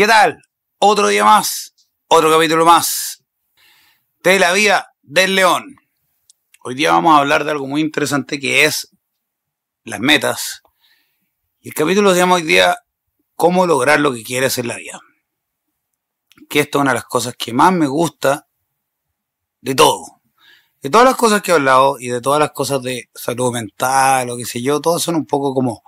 ¿Qué tal? Otro día más, otro capítulo más de la vida del león. Hoy día vamos a hablar de algo muy interesante que es las metas. Y el capítulo se llama hoy día cómo lograr lo que quieres en la vida. Que esto es una de las cosas que más me gusta de todo. De todas las cosas que he hablado y de todas las cosas de salud mental o qué sé yo, todas son un poco como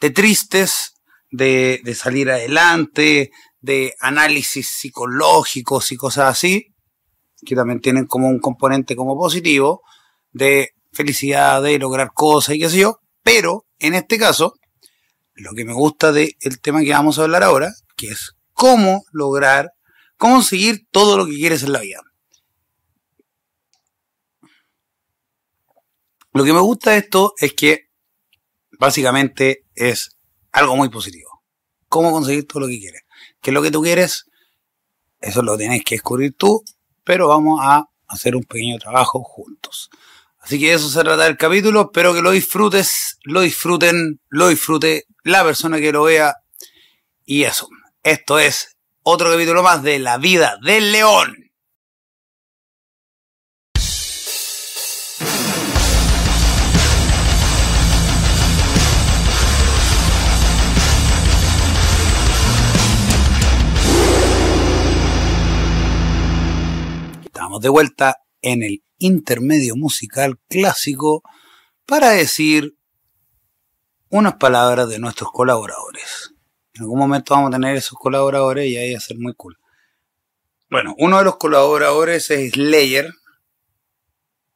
de tristes, de, salir adelante, de análisis psicológicos y cosas así, que también tienen como un componente como positivo, de felicidad, de lograr cosas y qué sé yo, pero en este caso, lo que me gusta del tema que vamos a hablar ahora, que es cómo lograr, conseguir todo lo que quieres en la vida. Lo que me gusta de esto es que básicamente es algo muy positivo. Cómo conseguir todo lo que quieres. ¿Qué es lo que tú quieres? Eso lo tienes que descubrir tú, pero vamos a hacer un pequeño trabajo juntos. Así que eso se trata del capítulo. Espero que lo disfrutes, lo disfruten, lo disfrute la persona que lo vea. Y eso. Esto es otro capítulo más de la vida del león. De vuelta en el intermedio musical clásico para decir unas palabras de nuestros colaboradores. En algún momento vamos a tener esos colaboradores y ahí va a ser muy cool. Bueno, uno de los colaboradores es Slayer,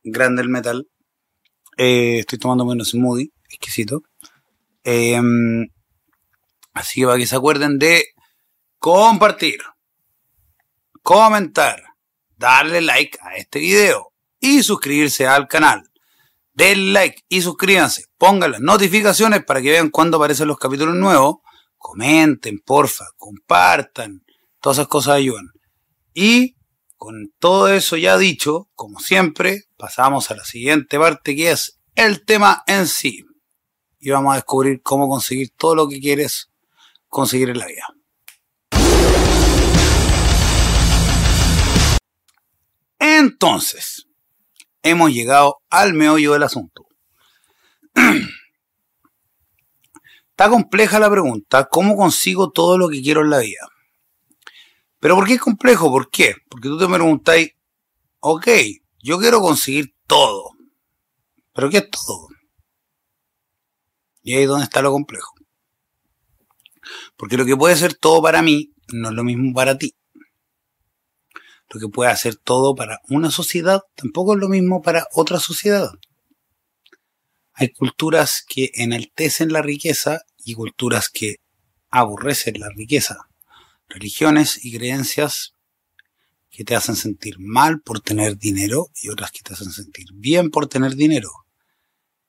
grande el metal. Eh, estoy tomando menos smoothie, exquisito. Em, así que para que se acuerden de compartir, comentar, darle like a este video y suscribirse al canal. Denle like y suscríbanse. Pongan las notificaciones para que vean cuando aparecen los capítulos nuevos. Comenten, porfa, compartan. Todas esas cosas ayudan. Y con todo eso ya dicho, como siempre, pasamos a la siguiente parte que es el tema en sí. Y vamos a descubrir cómo conseguir todo lo que quieres conseguir en la vida. Entonces, hemos llegado al meollo del asunto. Está compleja la pregunta, ¿cómo consigo todo lo que quiero en la vida? Pero ¿por qué es complejo? ¿Por qué? Porque tú te preguntáis, ok, yo quiero conseguir todo. ¿Pero qué es todo? Y ahí es donde está lo complejo. Porque lo que puede ser todo para mí no es lo mismo para ti lo que puede hacer todo para una sociedad tampoco es lo mismo para otra sociedad. Hay culturas que enaltecen la riqueza y culturas que aborrecen la riqueza. Religiones y creencias que te hacen sentir mal por tener dinero y otras que te hacen sentir bien por tener dinero.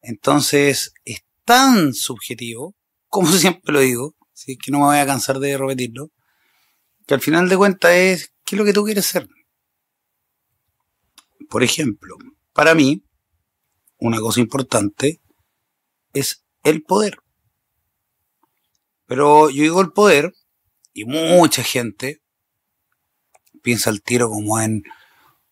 Entonces es tan subjetivo, como siempre lo digo, ¿sí? que no me voy a cansar de repetirlo, que al final de cuentas es ¿Qué es lo que tú quieres ser? Por ejemplo, para mí, una cosa importante es el poder. Pero yo digo el poder, y mucha gente piensa el tiro como en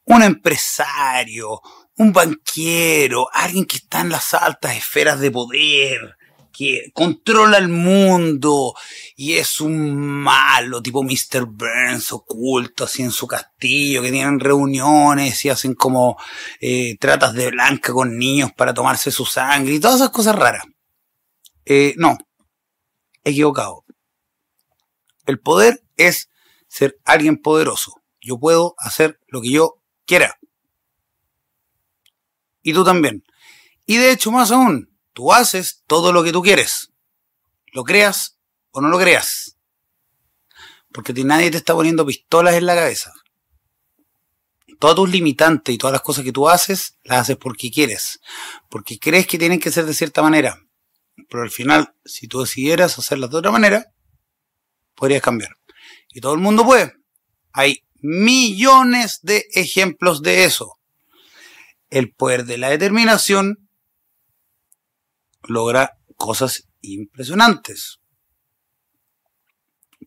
un empresario, un banquero, alguien que está en las altas esferas de poder, que controla el mundo y es un malo tipo Mr. Burns oculto así en su castillo, que tienen reuniones y hacen como eh, tratas de blanca con niños para tomarse su sangre y todas esas cosas raras. Eh, no, equivocado. El poder es ser alguien poderoso. Yo puedo hacer lo que yo quiera. Y tú también. Y de hecho, más aún, Tú haces todo lo que tú quieres. Lo creas o no lo creas. Porque nadie te está poniendo pistolas en la cabeza. Todos tus limitantes y todas las cosas que tú haces, las haces porque quieres. Porque crees que tienen que ser de cierta manera. Pero al final, si tú decidieras hacerlas de otra manera, podrías cambiar. Y todo el mundo puede. Hay millones de ejemplos de eso. El poder de la determinación logra cosas impresionantes.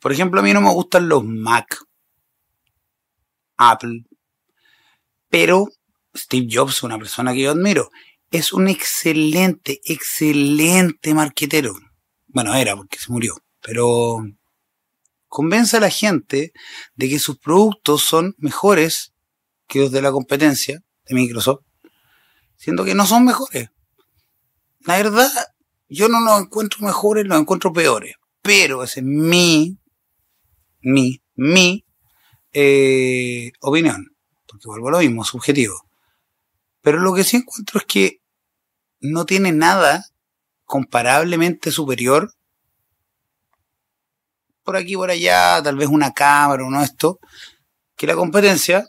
Por ejemplo, a mí no me gustan los Mac, Apple, pero Steve Jobs, una persona que yo admiro, es un excelente, excelente marquetero. Bueno, era porque se murió, pero convence a la gente de que sus productos son mejores que los de la competencia de Microsoft, siendo que no son mejores. La verdad, yo no los encuentro mejores, los encuentro peores. Pero ese es mi, mi, mi eh, opinión. Porque vuelvo a lo mismo, subjetivo. Pero lo que sí encuentro es que no tiene nada comparablemente superior por aquí, por allá, tal vez una cámara o no esto, que la competencia,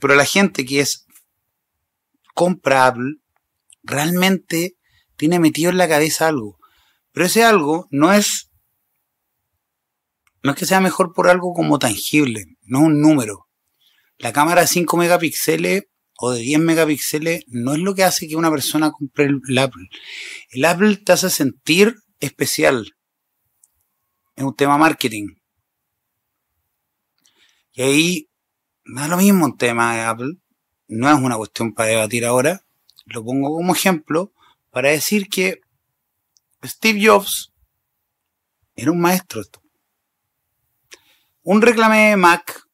pero la gente que es comprable realmente tiene metido en la cabeza algo. Pero ese algo no es, no es que sea mejor por algo como tangible, no un número. La cámara de 5 megapíxeles o de 10 megapíxeles no es lo que hace que una persona compre el Apple. El Apple te hace sentir especial. Es un tema marketing. Y ahí es lo mismo un tema de Apple. No es una cuestión para debatir ahora. Lo pongo como ejemplo para decir que Steve Jobs era un maestro. Un reclame de Mac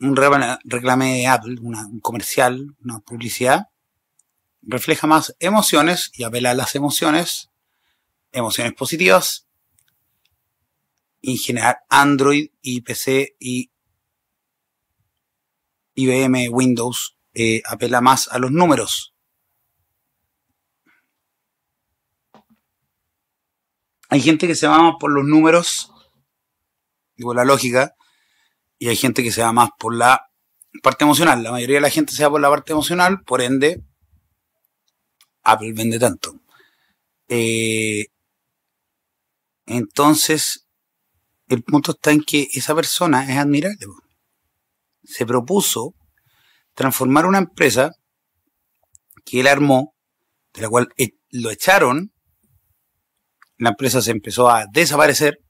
un reclame de Apple, un comercial, una publicidad, refleja más emociones y apela a las emociones, emociones positivas, en general Android y PC y IBM Windows eh, apela más a los números. Hay gente que se va por los números, digo la lógica, y hay gente que se va más por la parte emocional. La mayoría de la gente se va por la parte emocional, por ende, Apple vende tanto. Eh, entonces, el punto está en que esa persona es admirable. Se propuso transformar una empresa que él armó, de la cual e, lo echaron, la empresa se empezó a desaparecer,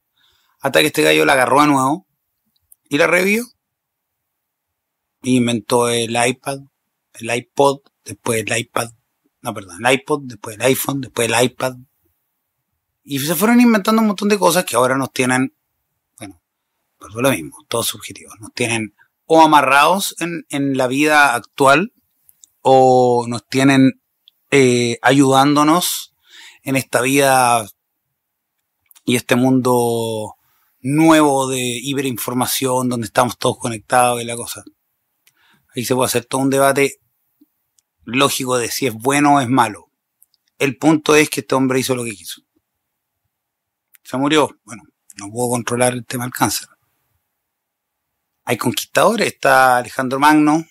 hasta que este gallo la agarró a nuevo y la revió. Inventó el iPad, el iPod, después el iPad, no, perdón, el iPod, después el iPhone, después el iPad. Y se fueron inventando un montón de cosas que ahora nos tienen, bueno, pues lo mismo, todos subjetivos, nos tienen o amarrados en, en la vida actual o nos tienen eh, ayudándonos en esta vida y este mundo nuevo de hiperinformación donde estamos todos conectados y la cosa. Ahí se puede hacer todo un debate lógico de si es bueno o es malo. El punto es que este hombre hizo lo que quiso. Se murió. Bueno, no pudo controlar el tema del cáncer. Hay conquistadores. Está Alejandro Magno.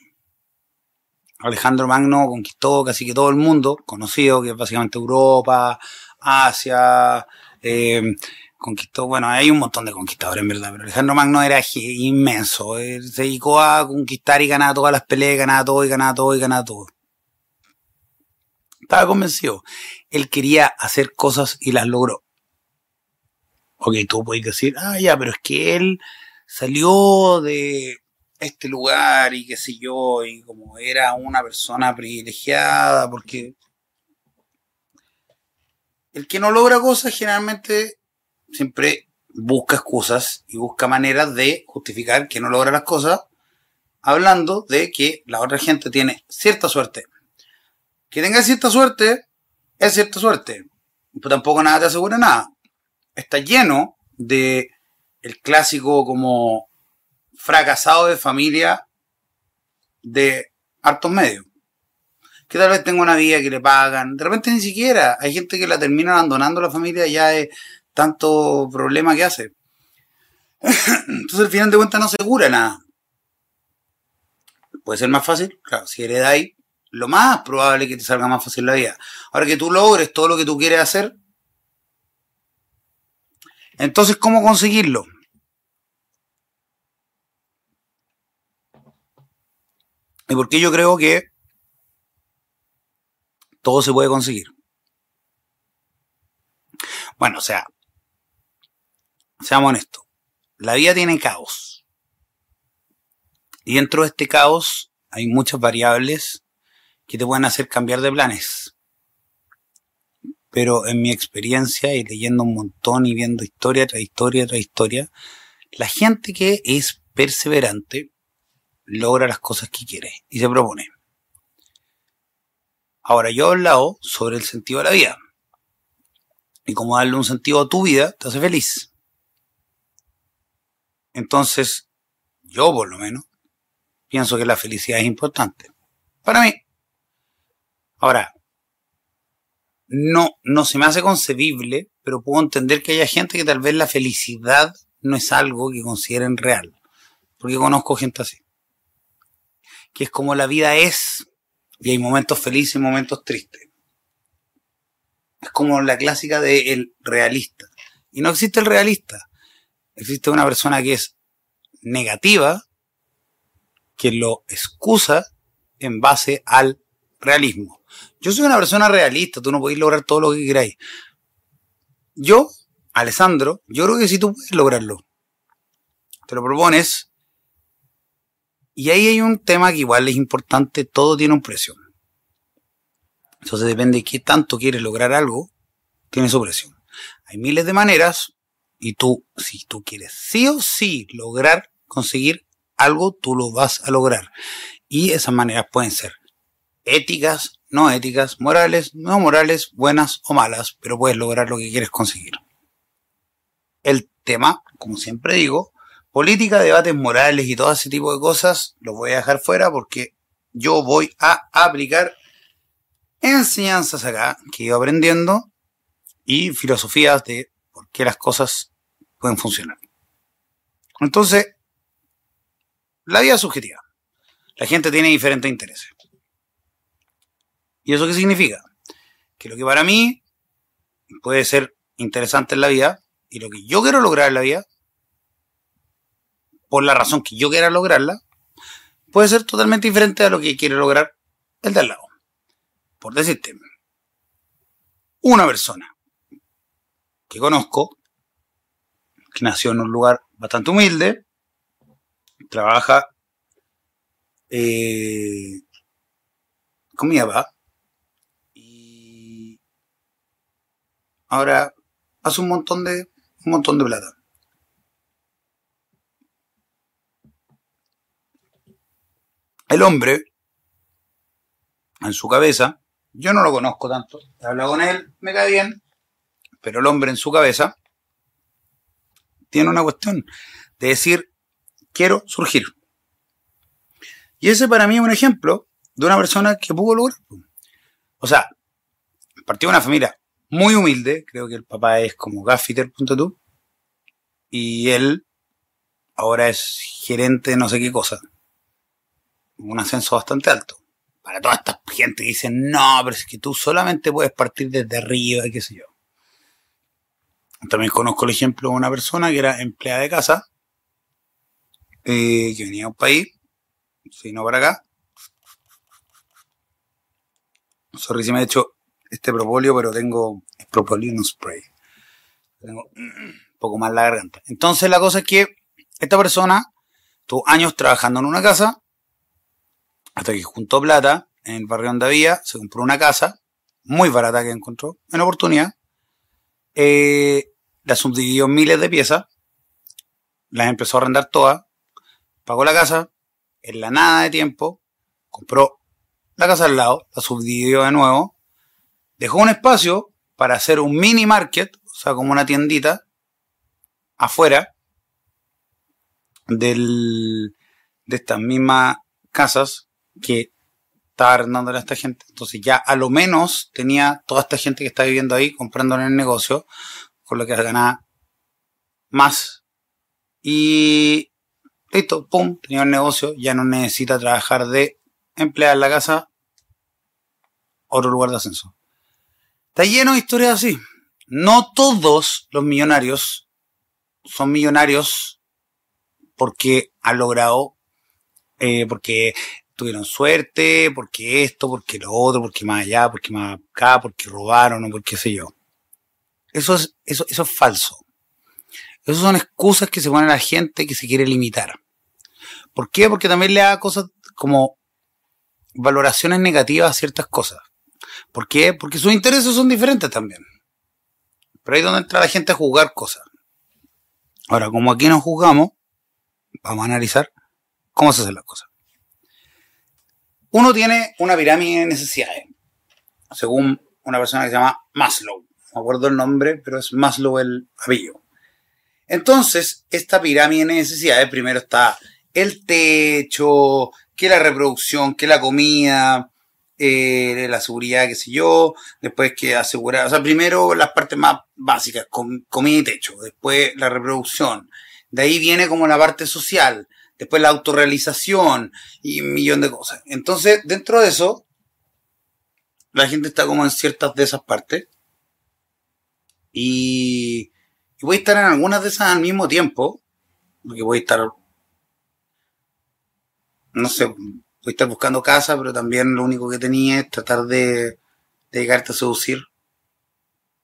Alejandro Magno conquistó casi que todo el mundo, conocido, que es básicamente Europa, Asia, eh, conquistó, bueno, hay un montón de conquistadores en verdad, pero Alejandro Magno era inmenso, se dedicó a conquistar y ganar todas las peleas, ganaba todo y ganaba todo y ganaba todo. Estaba convencido. Él quería hacer cosas y las logró. Ok, tú puedes decir, ah, ya, pero es que él salió de este lugar y qué sé yo, y como era una persona privilegiada, porque el que no logra cosas generalmente siempre busca excusas y busca maneras de justificar que no logra las cosas, hablando de que la otra gente tiene cierta suerte. Que tenga cierta suerte es cierta suerte. Pero tampoco nada te asegura nada. Está lleno de el clásico como fracasado de familia de hartos medios. Que tal vez tenga una vida que le pagan. De repente ni siquiera. Hay gente que la termina abandonando la familia ya de tanto problema que hace. Entonces al final de cuentas no se cura nada. Puede ser más fácil, claro, si heredáis, lo más probable es que te salga más fácil la vida. Ahora que tú logres todo lo que tú quieres hacer, entonces, ¿cómo conseguirlo? ¿Y por qué yo creo que todo se puede conseguir? Bueno, o sea, seamos honestos, la vida tiene caos. Y dentro de este caos hay muchas variables que te pueden hacer cambiar de planes. Pero en mi experiencia y leyendo un montón y viendo historia tras historia tras historia, la gente que es perseverante logra las cosas que quiere y se propone. Ahora, yo he hablado sobre el sentido de la vida. Y cómo darle un sentido a tu vida te hace feliz. Entonces, yo por lo menos, pienso que la felicidad es importante. Para mí. Ahora, no, no se me hace concebible, pero puedo entender que haya gente que tal vez la felicidad no es algo que consideren real. Porque conozco gente así. Que es como la vida es, y hay momentos felices y momentos tristes. Es como la clásica del realista. Y no existe el realista. Existe una persona que es negativa, que lo excusa en base al realismo. Yo soy una persona realista, tú no podés lograr todo lo que queráis. Yo, Alessandro, yo creo que sí tú puedes lograrlo. Te lo propones. Y ahí hay un tema que igual es importante, todo tiene un precio. Entonces depende de qué tanto quieres lograr algo, tiene su precio. Hay miles de maneras y tú, si tú quieres sí o sí lograr conseguir algo, tú lo vas a lograr. Y esas maneras pueden ser éticas, no éticas, morales, no morales, buenas o malas, pero puedes lograr lo que quieres conseguir. El tema, como siempre digo, política, debates morales y todo ese tipo de cosas, lo voy a dejar fuera porque yo voy a aplicar enseñanzas acá que he ido aprendiendo y filosofías de por qué las cosas pueden funcionar. Entonces, la vida es subjetiva. La gente tiene diferentes intereses. ¿Y eso qué significa? Que lo que para mí puede ser interesante en la vida y lo que yo quiero lograr en la vida, por la razón que yo quiera lograrla, puede ser totalmente diferente a lo que quiere lograr el de al lado. Por decirte, una persona que conozco, que nació en un lugar bastante humilde, trabaja eh, con mi y ahora hace un montón de un montón de plata. El hombre, en su cabeza, yo no lo conozco tanto, he hablado con él, me cae bien, pero el hombre en su cabeza tiene una cuestión de decir, quiero surgir. Y ese para mí es un ejemplo de una persona que pudo lograr. O sea, partió de una familia muy humilde, creo que el papá es como gaffiter.tu, y él ahora es gerente de no sé qué cosa. Un ascenso bastante alto. Para toda esta gente que dice, no, pero es que tú solamente puedes partir desde arriba, qué sé yo. También conozco el ejemplo de una persona que era empleada de casa, eh, que venía a un país, si no para acá. Sorry si me he hecho este propóleo, pero tengo propolino spray. Tengo un poco más la garganta. Entonces la cosa es que esta persona tuvo años trabajando en una casa, hasta que juntó plata en el barrio donde había, se compró una casa, muy barata que encontró, en oportunidad, eh, la subdividió en miles de piezas, las empezó a arrendar todas, pagó la casa, en la nada de tiempo, compró la casa al lado, la subdividió de nuevo, dejó un espacio para hacer un mini market, o sea, como una tiendita, afuera del, de estas mismas casas que estaba arrendándole a esta gente. Entonces ya a lo menos tenía toda esta gente que está viviendo ahí comprando en el negocio, con lo que ganar más. Y listo, pum, tenía el negocio, ya no necesita trabajar de emplear en la casa, otro lugar de ascenso. Está lleno de historias así. No todos los millonarios son millonarios porque han logrado, eh, porque tuvieron suerte, porque esto, porque lo otro, porque más allá, porque más acá, porque robaron o porque sé yo. Eso es, eso, eso es falso. Esas son excusas que se ponen a la gente que se quiere limitar. ¿Por qué? Porque también le da cosas como valoraciones negativas a ciertas cosas. ¿Por qué? Porque sus intereses son diferentes también. Pero ahí es donde entra la gente a juzgar cosas. Ahora, como aquí no juzgamos, vamos a analizar cómo se hacen las cosas. Uno tiene una pirámide de necesidades, según una persona que se llama Maslow. No me acuerdo el nombre, pero es Maslow el apellido. Entonces, esta pirámide de necesidades, primero está el techo, que la reproducción, que la comida, eh, la seguridad, qué sé yo, después que asegurar, o sea, primero las partes más básicas, comida y techo, después la reproducción, de ahí viene como la parte social, después la autorrealización y un millón de cosas. Entonces, dentro de eso, la gente está como en ciertas de esas partes y, voy a estar en algunas de esas al mismo tiempo, porque voy a estar, no sé, voy a estar buscando casa, pero también lo único que tenía es tratar de, dedicarte a seducir,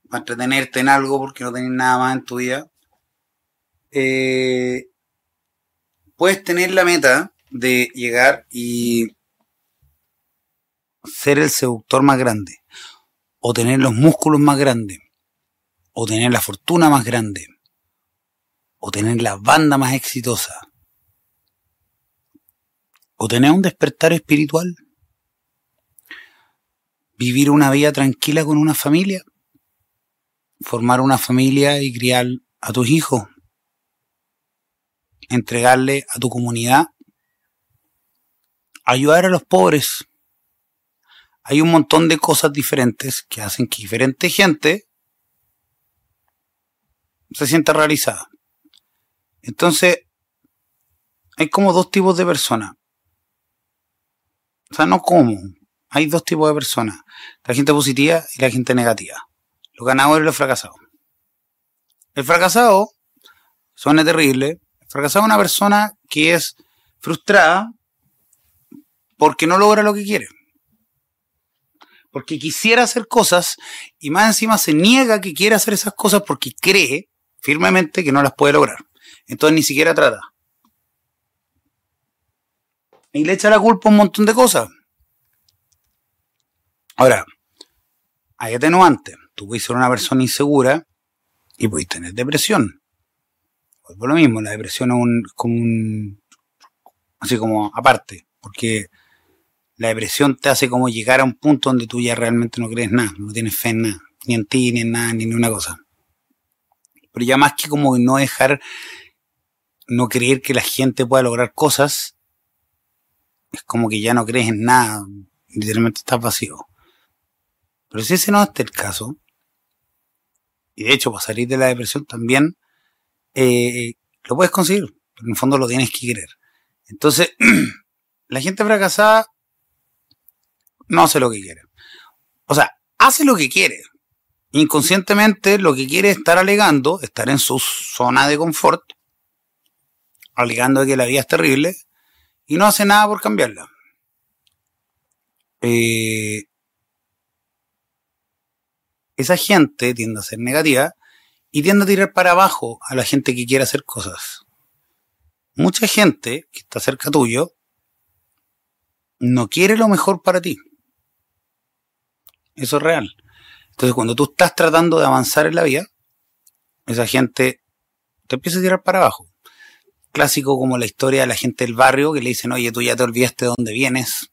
a entretenerte en algo porque no tenés nada más en tu vida. Eh, puedes tener la meta de llegar y ser el seductor más grande, o tener los músculos más grandes, o tener la fortuna más grande, o tener la banda más exitosa, o tener un despertar espiritual, vivir una vida tranquila con una familia, formar una familia y criar a tus hijos, entregarle a tu comunidad, ayudar a los pobres. Hay un montón de cosas diferentes que hacen que diferente gente se sienta realizada. Entonces, hay como dos tipos de personas. O sea, no como. Hay dos tipos de personas. La gente positiva y la gente negativa. Los ganadores y los fracasados. El fracasado suena terrible. Fracasado es una persona que es frustrada porque no logra lo que quiere. Porque quisiera hacer cosas y más encima se niega que quiere hacer esas cosas porque cree firmemente que no las puede lograr. Entonces ni siquiera trata y le echa la culpa a un montón de cosas. Ahora, hay atenuantes. Tú puedes ser una persona insegura y puedes tener depresión. Por lo mismo, la depresión es un, como un, así como aparte, porque la depresión te hace como llegar a un punto donde tú ya realmente no crees nada, no tienes fe en nada, ni en ti, ni en nada, ni en una cosa. Pero ya más que como no dejar, no creer que la gente pueda lograr cosas, es como que ya no crees en nada, literalmente estás vacío. Pero si ese no es el caso, y de hecho para salir de la depresión también, eh, lo puedes conseguir, pero en el fondo lo tienes que querer. Entonces, la gente fracasada no hace lo que quiere. O sea, hace lo que quiere. Inconscientemente lo que quiere es estar alegando, estar en su zona de confort, alegando que la vida es terrible, y no hace nada por cambiarla. Eh, esa gente tiende a ser negativa y tiende a tirar para abajo a la gente que quiere hacer cosas. Mucha gente que está cerca tuyo no quiere lo mejor para ti. Eso es real. Entonces cuando tú estás tratando de avanzar en la vida, esa gente te empieza a tirar para abajo clásico como la historia de la gente del barrio que le dicen, oye, tú ya te olvidaste de dónde vienes.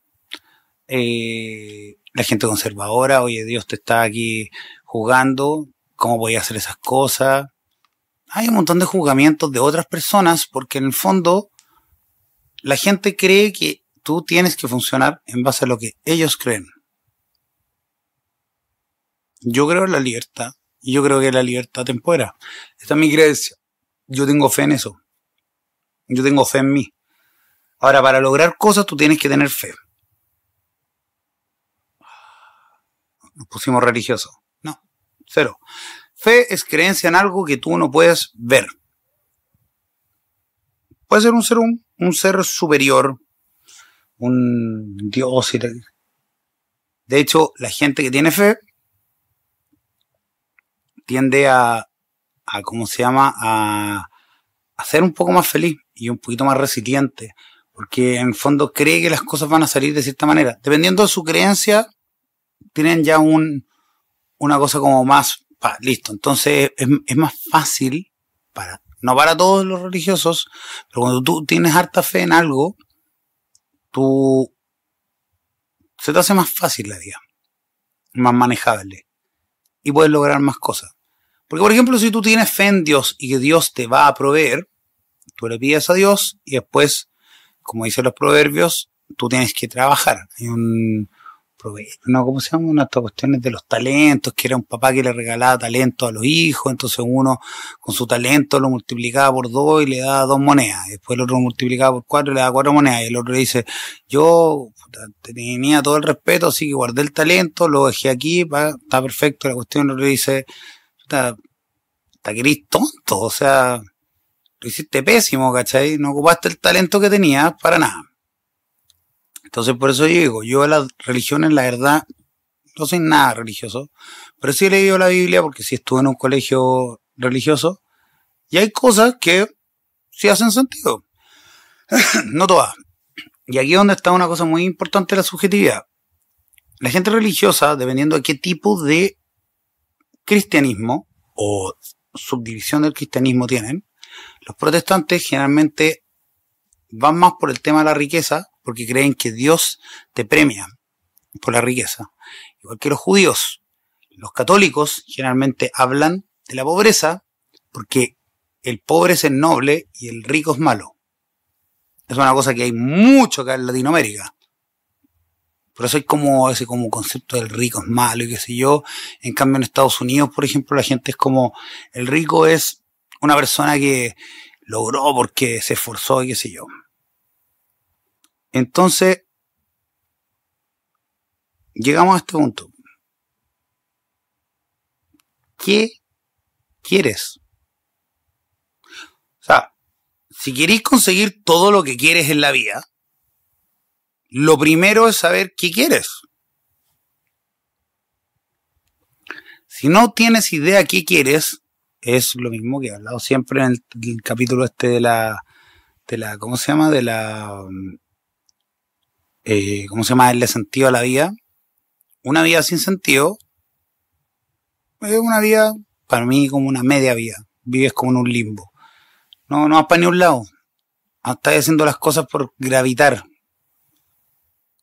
Eh, la gente conservadora, oye, Dios te está aquí jugando, ¿cómo voy a hacer esas cosas? Hay un montón de juzgamientos de otras personas porque en el fondo la gente cree que tú tienes que funcionar en base a lo que ellos creen. Yo creo en la libertad y yo creo que la libertad te. Esta es mi creencia. Yo tengo fe en eso. Yo tengo fe en mí. Ahora, para lograr cosas tú tienes que tener fe. Nos pusimos religiosos. Cero. Fe es creencia en algo que tú no puedes ver. Puede ser un ser, un, un ser superior, un Dios. De hecho, la gente que tiene fe tiende a a ¿cómo se llama? A, a ser un poco más feliz y un poquito más resiliente, porque en fondo cree que las cosas van a salir de cierta manera. Dependiendo de su creencia, tienen ya un, una cosa como más, pa, listo. Entonces es, es más fácil para, no para todos los religiosos, pero cuando tú tienes harta fe en algo, tú se te hace más fácil la vida, más manejable y puedes lograr más cosas. Porque, por ejemplo, si tú tienes fe en Dios y que Dios te va a proveer, tú le pides a Dios y después, como dicen los proverbios, tú tienes que trabajar. No, ¿cómo se llama? Una estas cuestiones de los talentos, que era un papá que le regalaba talento a los hijos, entonces uno con su talento lo multiplicaba por dos y le daba dos monedas, después el otro lo multiplicaba por cuatro y le daba cuatro monedas, y el otro le dice, yo tenía todo el respeto, así que guardé el talento, lo dejé aquí, está perfecto, la cuestión el otro le dice, está, está querís tonto, o sea, lo hiciste pésimo, ¿cachai? No ocupaste el talento que tenías para nada. Entonces, por eso digo, yo las religiones, la verdad, no soy nada religioso, pero sí he leído la Biblia porque sí estuve en un colegio religioso y hay cosas que sí hacen sentido. no todas. Y aquí es donde está una cosa muy importante, la subjetividad. La gente religiosa, dependiendo de qué tipo de cristianismo o subdivisión del cristianismo tienen, los protestantes generalmente van más por el tema de la riqueza porque creen que Dios te premia por la riqueza. Igual que los judíos. Los católicos generalmente hablan de la pobreza porque el pobre es el noble y el rico es malo. Es una cosa que hay mucho acá en Latinoamérica. Por eso hay como ese como concepto del rico es malo y qué sé yo. En cambio en Estados Unidos, por ejemplo, la gente es como el rico es una persona que logró porque se esforzó y qué sé yo. Entonces, llegamos a este punto. ¿Qué quieres? O sea, si queréis conseguir todo lo que quieres en la vida, lo primero es saber qué quieres. Si no tienes idea qué quieres, es lo mismo que he hablado siempre en el, capítulo este de la, de la, ¿cómo se llama? De la eh, ¿cómo se llama? Darle sentido a la vida. Una vida sin sentido es una vida, para mí, como una media vida. Vives como en un limbo. No, no vas para ni un lado. Estás haciendo las cosas por gravitar.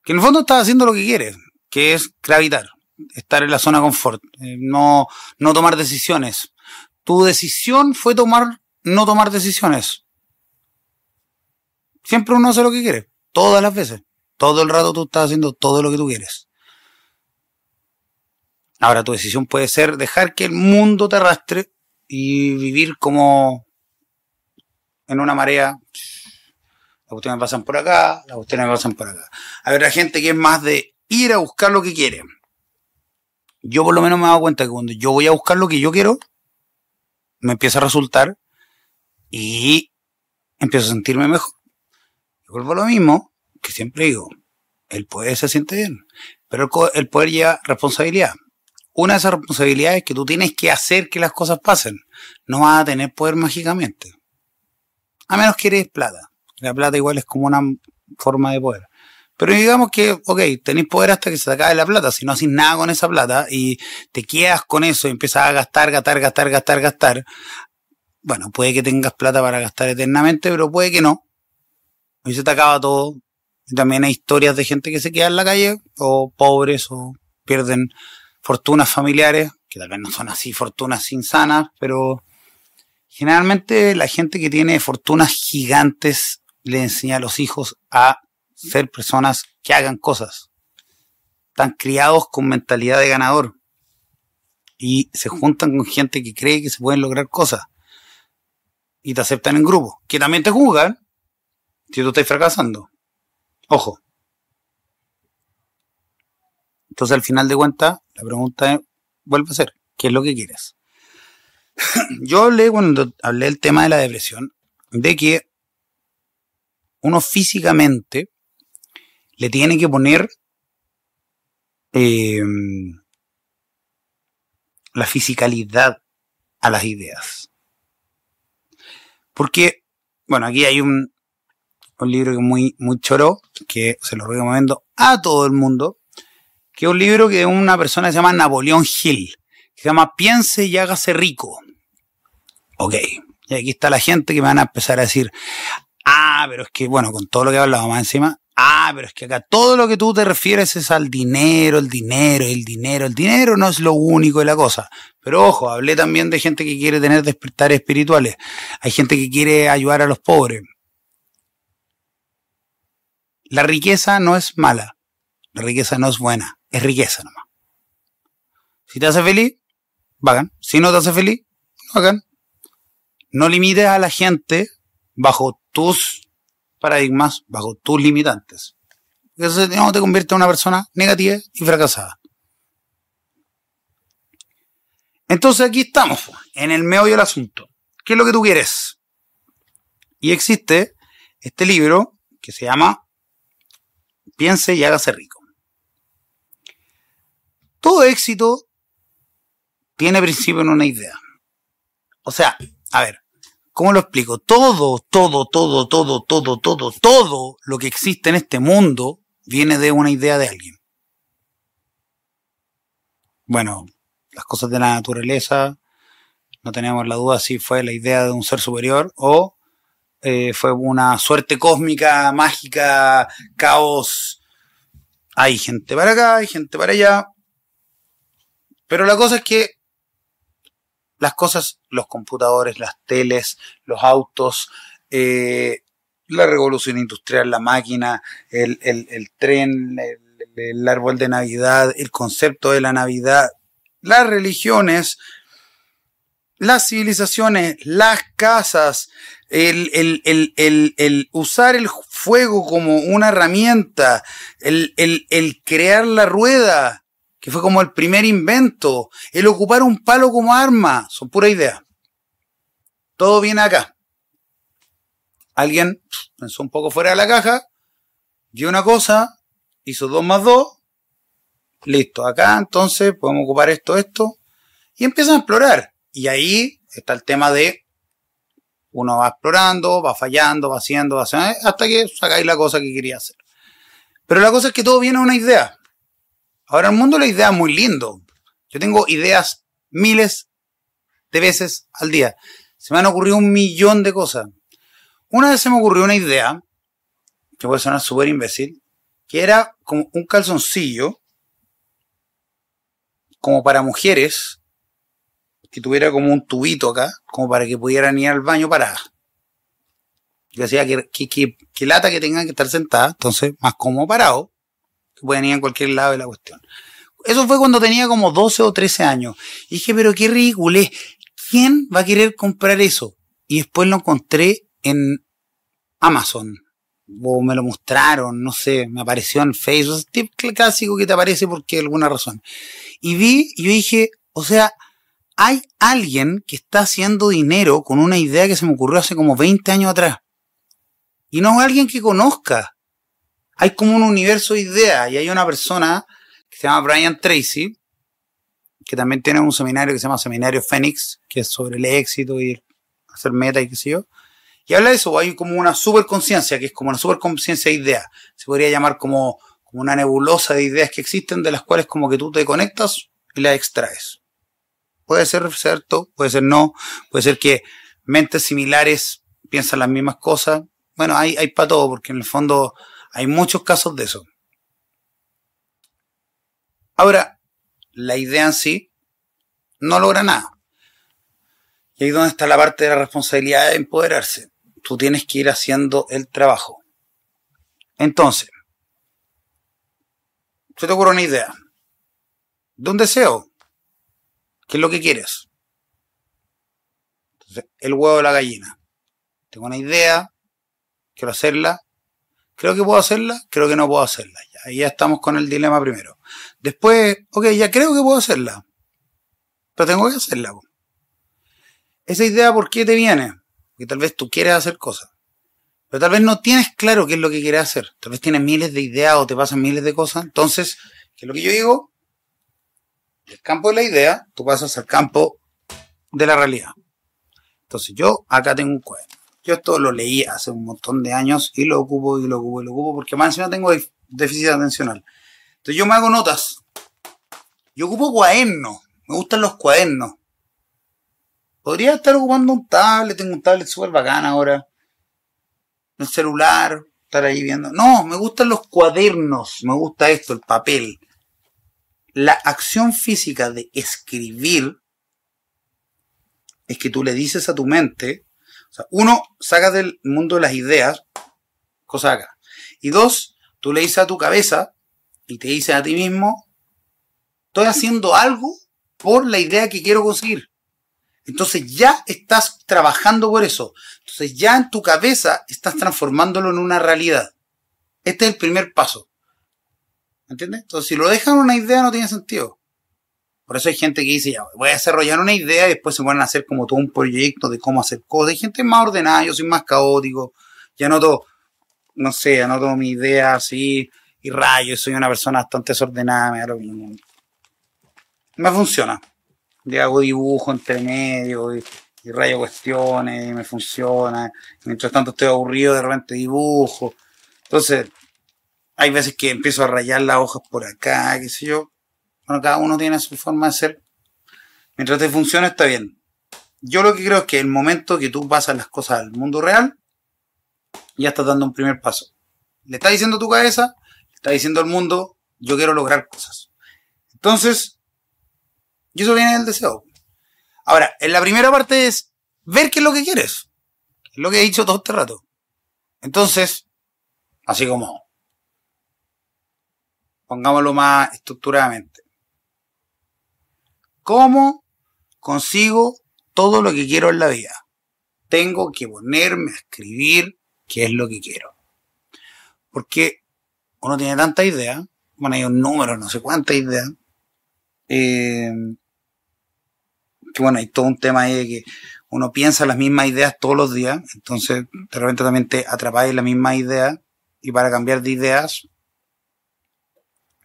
Que en el fondo estás haciendo lo que quieres, que es gravitar. Estar en la zona confort. Eh, no, no tomar decisiones. Tu decisión fue tomar, no tomar decisiones. Siempre uno hace lo que quiere. Todas las veces. Todo el rato tú estás haciendo todo lo que tú quieres. Ahora tu decisión puede ser dejar que el mundo te arrastre y vivir como en una marea. Las cuestiones pasan por acá, las cuestiones pasan por acá. Habrá gente que es más de ir a buscar lo que quiere. Yo por lo menos me he dado cuenta que cuando yo voy a buscar lo que yo quiero, me empieza a resultar y empiezo a sentirme mejor. Y vuelvo a lo mismo, que siempre digo, el poder se siente bien, pero el, poder lleva responsabilidad. Una de esas responsabilidades es que tú tienes que hacer que las cosas pasen. No vas a tener poder mágicamente. A menos que eres plata. La plata igual es como una forma de poder. Pero digamos que, ok, tenéis poder hasta que se te acabe la plata. Si no haces nada con esa plata y te quedas con eso y empiezas a gastar, gastar, gastar, gastar, gastar, bueno, puede que tengas plata para gastar eternamente, pero puede que no. Y se te acaba todo también hay historias de gente que se queda en la calle, o pobres, o pierden fortunas familiares, que tal vez no son así fortunas insanas, pero generalmente la gente que tiene fortunas gigantes le enseña a los hijos a ser personas que hagan cosas. Están criados con mentalidad de ganador y se juntan con gente que cree que se pueden lograr cosas y te aceptan en grupo, que también te juzgan si tú estás fracasando. Ojo. Entonces, al final de cuentas, la pregunta vuelve a ser, ¿qué es lo que quieres? Yo hablé cuando hablé del tema de la depresión, de que uno físicamente le tiene que poner em, la fisicalidad a las ideas. Porque, bueno, aquí hay un, un libro que muy, muy choro, que se lo recomiendo a todo el mundo, que es un libro que una persona se llama Napoleón Hill, que se llama Piense y hágase rico. Ok, y aquí está la gente que me van a empezar a decir, ah, pero es que, bueno, con todo lo que he hablado más encima, ah, pero es que acá todo lo que tú te refieres es al dinero, el dinero, el dinero, el dinero no es lo único de la cosa. Pero ojo, hablé también de gente que quiere tener despertares espirituales. Hay gente que quiere ayudar a los pobres. La riqueza no es mala. La riqueza no es buena. Es riqueza nomás. Si te hace feliz, vagan. Si no te hace feliz, hagan. No limites a la gente bajo tus paradigmas, bajo tus limitantes. Eso no te convierte en una persona negativa y fracasada. Entonces aquí estamos, en el meollo del asunto. ¿Qué es lo que tú quieres? Y existe este libro que se llama Piense y hágase rico. Todo éxito tiene principio en una idea. O sea, a ver, ¿cómo lo explico? Todo, todo, todo, todo, todo, todo, todo lo que existe en este mundo viene de una idea de alguien. Bueno, las cosas de la naturaleza, no tenemos la duda si fue la idea de un ser superior o eh, fue una suerte cósmica, mágica, caos. Hay gente para acá, hay gente para allá. Pero la cosa es que las cosas, los computadores, las teles, los autos, eh, la revolución industrial, la máquina, el, tren, el, árbol de Navidad, el concepto de la Navidad, las religiones, las civilizaciones, las casas, el, el, usar el fuego como una herramienta, el, crear la rueda, que fue como el primer invento, el ocupar un palo como arma, son pura idea. Todo viene acá. Alguien pensó un poco fuera de la caja, vio una cosa, hizo dos más dos, listo, acá entonces podemos ocupar esto, esto, y empiezan a explorar. Y ahí está el tema de uno va explorando, va fallando, va haciendo, va haciendo, hasta que sacáis la cosa que quería hacer. Pero la cosa es que todo viene a una idea. Ahora, el mundo la idea es muy lindo. Yo tengo ideas miles de veces al día. Se me han ocurrido un millón de cosas. Una vez se me ocurrió una idea, que puede sonar súper imbécil, que era como un calzoncillo, como para mujeres, que tuviera como un tubito acá, como para que pudieran ir al baño para Yo decía que, que, lata que tengan que estar sentada, entonces más como parado, que pueden ir en cualquier lado de la cuestión. Eso fue cuando tenía como 12 o 13 años. Y dije, pero qué ridículo ¿Quién va a querer comprar eso? Y después lo encontré en Amazon. O me lo mostraron, no sé, me apareció en Facebook. Tipo clásico que te aparece porque alguna razón. Y vi, yo dije, o sea, hay alguien que está haciendo dinero con una idea que se me ocurrió hace como 20 años atrás. Y no es alguien que conozca hay como un universo de ideas y hay una persona que se llama Brian Tracy, que también tiene un seminario que se llama Seminario Phoenix, que es sobre el éxito y hacer meta y qué sé yo. Y habla de eso, hay como una superconciencia, que es como una superconciencia de ideas. Se podría llamar como, como una nebulosa de ideas que existen, de las cuales como que tú te conectas y las extraes. Puede ser cierto, puede ser no, puede ser que mentes similares piensan las mismas cosas. Bueno, hay, hay para todo, porque en el fondo hay muchos casos de eso. Ahora, la idea en sí no logra nada. Y ahí donde está la parte de la responsabilidad de empoderarse. Tú tienes que ir haciendo el trabajo. Entonces, se te ocurre una idea, de un deseo, ¿qué es lo que quieres? Entonces, el huevo de la gallina. Tengo una idea, quiero hacerla, Creo que puedo hacerla, creo que no puedo hacerla. Ya, ahí ya estamos con el dilema primero. Después, ok, ya creo que puedo hacerla. Pero tengo que hacerla. Esa idea, ¿por qué te viene? Porque tal vez tú quieres hacer cosas. Pero tal vez no tienes claro qué es lo que quieres hacer. Tal vez tienes miles de ideas o te pasan miles de cosas. Entonces, ¿qué es lo que yo digo? Del campo de la idea, tú pasas al campo de la realidad. Entonces yo acá tengo un cuaderno. Yo esto lo leí hace un montón de años y lo ocupo y lo ocupo y lo ocupo porque más encima tengo déficit atencional. Entonces yo me hago notas. Yo ocupo cuadernos. Me gustan los cuadernos. Podría estar ocupando un tablet, tengo un tablet súper bacán ahora. El celular, estar ahí viendo. No, me gustan los cuadernos, me gusta esto, el papel. La acción física de escribir es que tú le dices a tu mente, o sea, uno, sacas del mundo de las ideas, cosa acá. Y dos, tú le dices a tu cabeza y te dices a ti mismo, estoy haciendo algo por la idea que quiero conseguir. Entonces ya estás trabajando por eso. Entonces ya en tu cabeza estás transformándolo en una realidad. Este es el primer paso. ¿Entiendes? Entonces si lo dejan una idea no tiene sentido. Por eso hay gente que dice, ya, voy a desarrollar una idea y después se van a hacer como todo un proyecto de cómo hacer cosas. Hay gente más ordenada, yo soy más caótico. Ya noto, no sé, anoto mi idea así y rayo. Soy una persona bastante desordenada, me, me funciona de hago dibujo entre medio y, rayo cuestiones y me funciona. Mientras tanto estoy aburrido, de repente dibujo. Entonces, hay veces que empiezo a rayar las hojas por acá, qué sé yo. Bueno, cada uno tiene su forma de ser. Mientras te funcione, está bien. Yo lo que creo es que el momento que tú pasas las cosas al mundo real, ya estás dando un primer paso. Le está diciendo a tu cabeza, le está diciendo al mundo, yo quiero lograr cosas. Entonces, y eso viene del deseo. Ahora, en la primera parte es ver qué es lo que quieres. Es lo que he dicho todo este rato. Entonces, así como, pongámoslo más estructuradamente. ¿Cómo consigo todo lo que quiero en la vida? Tengo que ponerme a escribir qué es lo que quiero. Porque uno tiene tanta idea, bueno, hay un número, no sé cuántas ideas, eh, que bueno, hay todo un tema ahí de que uno piensa las mismas ideas todos los días, entonces de repente también te atrapáis la misma idea y para cambiar de ideas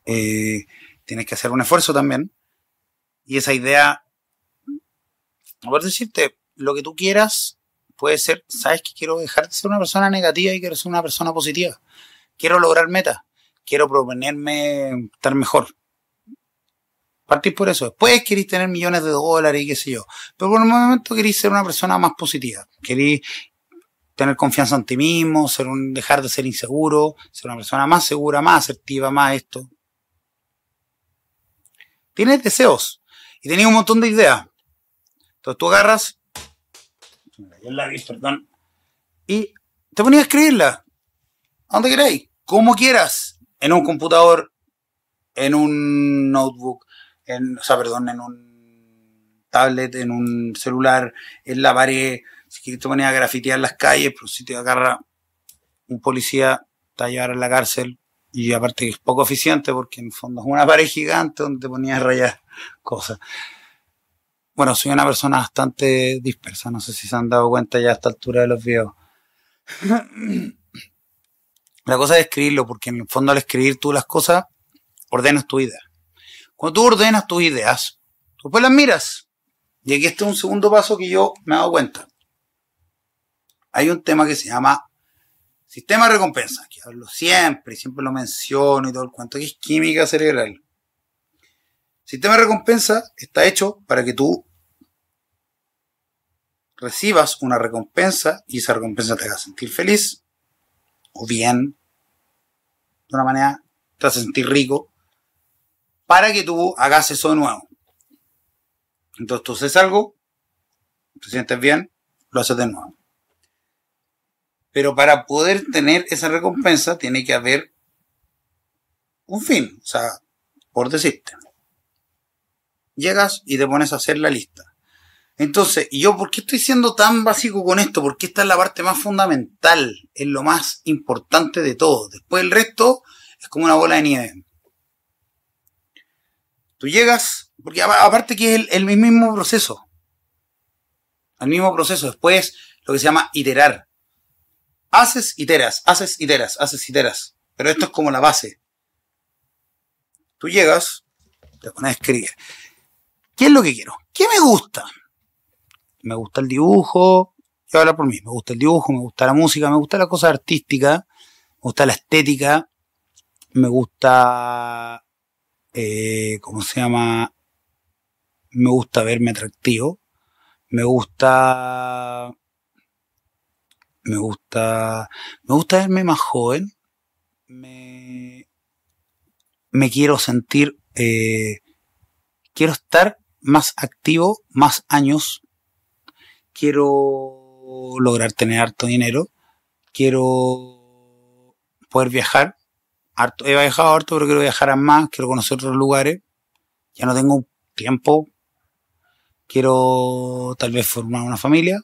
eh, tienes que hacer un esfuerzo también. Y esa idea, por decirte, lo que tú quieras puede ser, sabes que quiero dejar de ser una persona negativa y quiero ser una persona positiva. Quiero lograr metas, quiero proponerme estar mejor. Partís por eso. Después queréis tener millones de dólares y qué sé yo. Pero por el momento queréis ser una persona más positiva. Queréis tener confianza en ti mismo, ser un, dejar de ser inseguro, ser una persona más segura, más asertiva, más esto. Tienes deseos y tenías un montón de ideas. Entonces tú agarras, perdón, y te ponías a escribirla. A donde queráis, como quieras, en un computador, en un notebook, en, o sea, perdón, en un tablet, en un celular, en la pared, si te ponías a grafitear las calles, pero si te agarra un policía, te va a llevar a la cárcel, y aparte es poco eficiente porque en el fondo es una pared gigante donde te ponías a rayar cosas. Bueno, soy una persona bastante dispersa, no sé si se han dado cuenta ya a esta altura de los videos. La cosa es escribirlo, porque en el fondo al escribir tú las cosas, ordenas tu idea. Cuando tú ordenas tus ideas, tú pues las miras. Y aquí está un segundo paso que yo me he dado cuenta. Hay un tema que se llama sistema de recompensa, que hablo siempre siempre lo menciono y todo el cuento, que es química cerebral. Sistema de recompensa está hecho para que tú recibas una recompensa y esa recompensa te haga sentir feliz o bien, de una manera, te hace sentir rico para que tú hagas eso de nuevo. Entonces tú haces algo, te sientes bien, lo haces de nuevo. Pero para poder tener esa recompensa tiene que haber un fin. O sea, por decirte. Llegas y te pones a hacer la lista. Entonces, ¿y yo por qué estoy siendo tan básico con esto? Porque esta es la parte más fundamental, es lo más importante de todo. Después el resto es como una bola de nieve. Tú llegas, porque aparte que es el, mismo proceso. El mismo proceso. Después lo que se llama iterar. Haces, iteras, haces, iteras, haces, iteras. Pero esto es como la base. Tú llegas, te pones a escribir. ¿Qué es lo que quiero? ¿Qué me gusta? me gusta el dibujo, yo hablo por mí, me gusta el dibujo, me gusta la música, me gusta la cosa artística, me gusta la estética, me gusta, eh, ¿cómo se llama? Me gusta verme atractivo, me gusta, me gusta, me gusta verme más joven, me, me quiero sentir, eh, quiero estar más activo, más años, quiero lograr tener harto dinero, quiero poder viajar, harto, he viajado harto, pero quiero viajar a más, quiero conocer otros lugares, ya no tengo tiempo, quiero tal vez formar una familia,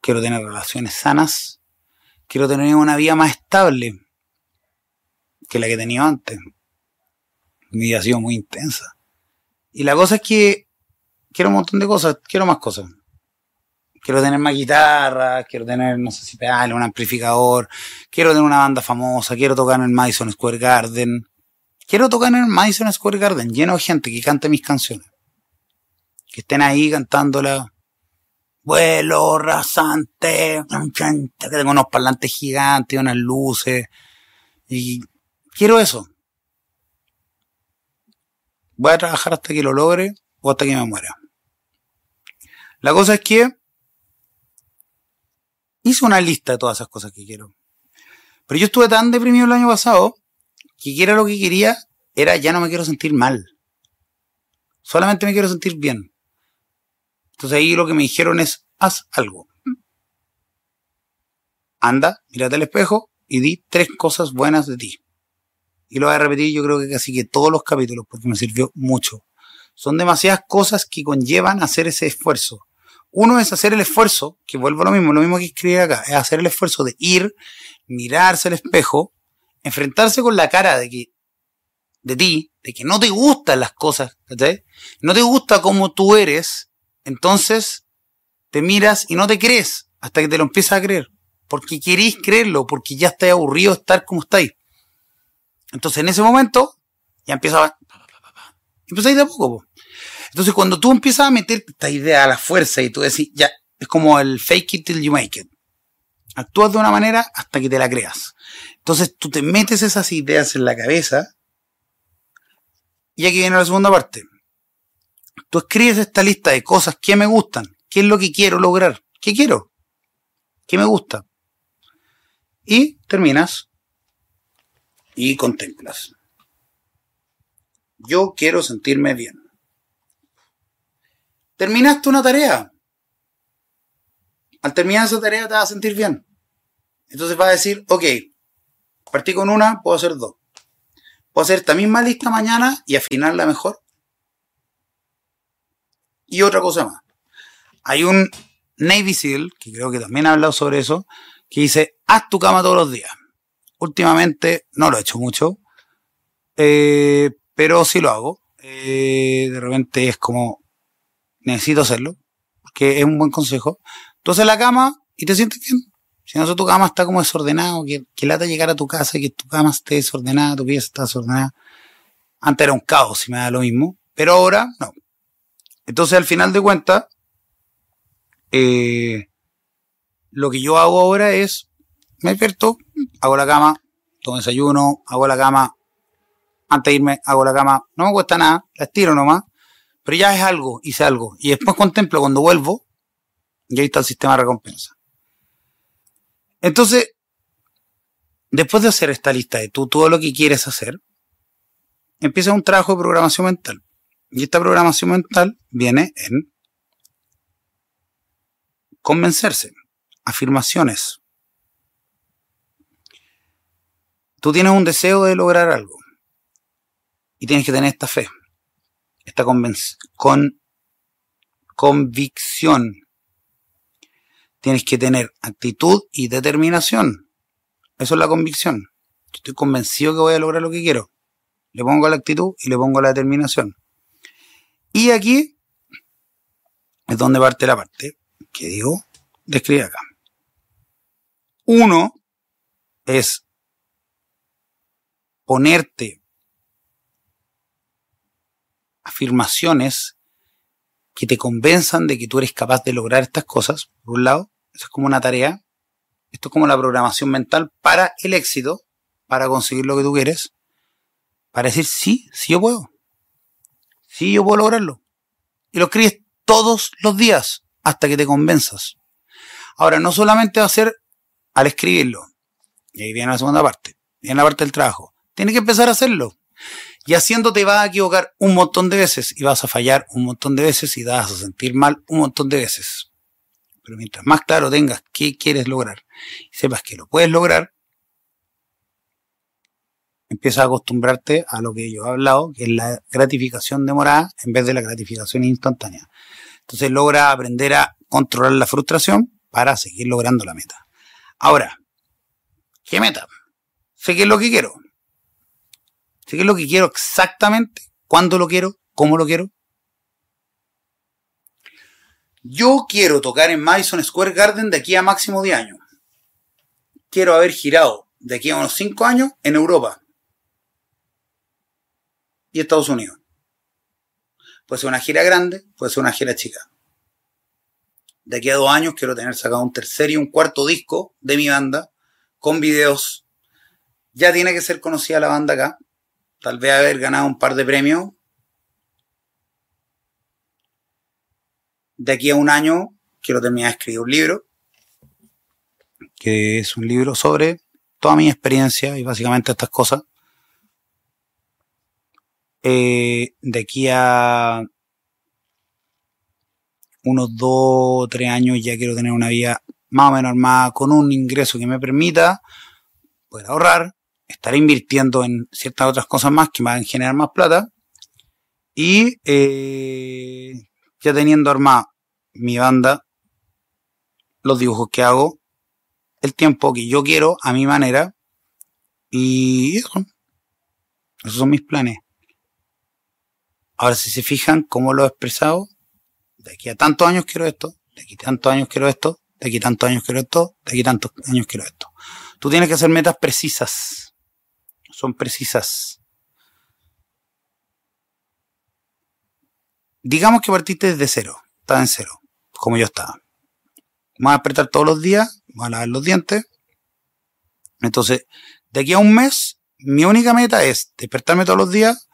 quiero tener relaciones sanas, quiero tener una vida más estable que la que tenía antes. Mi vida ha sido muy intensa. Y la cosa es que quiero un montón de cosas, quiero más cosas. Quiero tener más guitarra, quiero tener, no sé si pedales, un amplificador, quiero tener una banda famosa, quiero tocar en el Madison Square Garden. Quiero tocar en el Madison Square Garden, lleno de gente que cante mis canciones. Que estén ahí cantándola. Vuelo rasante, que tengo unos parlantes gigantes, unas luces. Y quiero eso. Voy a trabajar hasta que lo logre o hasta que me muera. La cosa es que hice una lista de todas esas cosas que quiero. Pero yo estuve tan deprimido el año pasado que quiera lo que quería era ya no me quiero sentir mal. Solamente me quiero sentir bien. Entonces ahí lo que me dijeron es, haz algo. Anda, mírate al espejo y di tres cosas buenas de ti. Y lo voy a repetir yo creo que casi que todos los capítulos porque me sirvió mucho. Son demasiadas cosas que conllevan hacer ese esfuerzo. Uno es hacer el esfuerzo, que vuelvo a lo mismo, lo mismo que escribí acá, es hacer el esfuerzo de ir, mirarse al espejo, enfrentarse con la cara de que, de ti, de que no te gustan las cosas, No te gusta como tú eres, entonces te miras y no te crees hasta que te lo empiezas a creer. Porque queréis creerlo, porque ya estás aburrido de estar como estáis. Entonces en ese momento ya empieza a... Ir de a poco. Entonces, cuando tú empiezas a meter esta idea a la fuerza y tú decís, ya, es como el fake it till you make it. Actúas de una manera hasta que te la creas. Entonces, tú te metes esas ideas en la cabeza. Y aquí viene la segunda parte. Tú escribes esta lista de cosas que me gustan. ¿Qué es lo que quiero lograr? ¿Qué quiero? ¿Qué me gusta? Y terminas y contemplas. Yo quiero sentirme bien terminaste una tarea. Al terminar esa tarea te vas a sentir bien. Entonces vas a decir, ok, partí con una, puedo hacer dos. Puedo hacer esta misma lista mañana y afinarla mejor. Y otra cosa más. Hay un Navy SEAL, que creo que también ha hablado sobre eso, que dice, haz tu cama todos los días. Últimamente no lo he hecho mucho, eh, pero sí lo hago. Eh, de repente es como, necesito hacerlo, porque es un buen consejo. Tú haces la cama y te sientes bien. Si no, tu cama está como desordenado, que, que lata llegar a tu casa y que tu cama esté desordenada, tu pieza está desordenada. Antes era un caos, si me da lo mismo, pero ahora no. Entonces, al final de cuentas, eh, lo que yo hago ahora es, me despierto, hago la cama, tomo desayuno, hago la cama, antes de irme, hago la cama, no me cuesta nada, la estiro nomás, pero ya es algo, hice algo. Y después contemplo cuando vuelvo, y ahí está el sistema de recompensa. Entonces, después de hacer esta lista de tú, todo lo que quieres hacer, empieza un trabajo de programación mental. Y esta programación mental viene en convencerse, afirmaciones. Tú tienes un deseo de lograr algo y tienes que tener esta fe esta con convicción. Tienes que tener actitud y determinación. Eso es la convicción. Estoy convencido que voy a lograr lo que quiero. Le pongo la actitud y le pongo la determinación. Y aquí es donde parte la parte que digo, describe acá. Uno es ponerte afirmaciones que te convenzan de que tú eres capaz de lograr estas cosas, por un lado, eso es como una tarea, esto es como la programación mental para el éxito, para conseguir lo que tú quieres, para decir, sí, sí yo puedo, sí yo puedo lograrlo. Y lo escribes todos los días hasta que te convenzas. Ahora, no solamente va a ser al escribirlo, y ahí viene la segunda parte, viene la parte del trabajo, tienes que empezar a hacerlo. Y haciendo te vas a equivocar un montón de veces y vas a fallar un montón de veces y vas a sentir mal un montón de veces. Pero mientras más claro tengas qué quieres lograr y sepas que lo puedes lograr, empiezas a acostumbrarte a lo que yo he hablado, que es la gratificación demorada en vez de la gratificación instantánea. Entonces logra aprender a controlar la frustración para seguir logrando la meta. Ahora, ¿qué meta? Sé qué es lo que quiero. Sé qué es lo que quiero exactamente, cuándo lo quiero, cómo lo quiero. Yo quiero tocar en Madison Square Garden de aquí a máximo 10 años. Quiero haber girado de aquí a unos 5 años en Europa y Estados Unidos. Puede ser una gira grande, puede ser una gira chica. De aquí a dos años quiero tener sacado un tercer y un cuarto disco de mi banda con videos. Ya tiene que ser conocida la banda acá. Tal vez haber ganado un par de premios. De aquí a un año quiero terminar de escribir un libro. Que es un libro sobre toda mi experiencia y básicamente estas cosas. Eh, de aquí a unos dos o tres años ya quiero tener una vida más o menos armada con un ingreso que me permita poder ahorrar, estar invirtiendo en ciertas otras cosas más que me van a generar más plata y eh, ya teniendo armada mi banda, los dibujos que hago, el tiempo que yo quiero a mi manera y eso. Esos son mis planes. Ahora, si se fijan cómo lo he expresado, de aquí a tantos años quiero esto, de aquí a tantos años quiero esto, de aquí a tantos años quiero esto, de aquí a tantos años quiero esto. Tú tienes que hacer metas precisas. Son precisas. Digamos que partiste desde cero. Estás en cero, como yo estaba. Vamos a apretar todos los días, vamos a lavar los dientes. Entonces, de aquí a un mes, mi única meta es despertarme todos los días,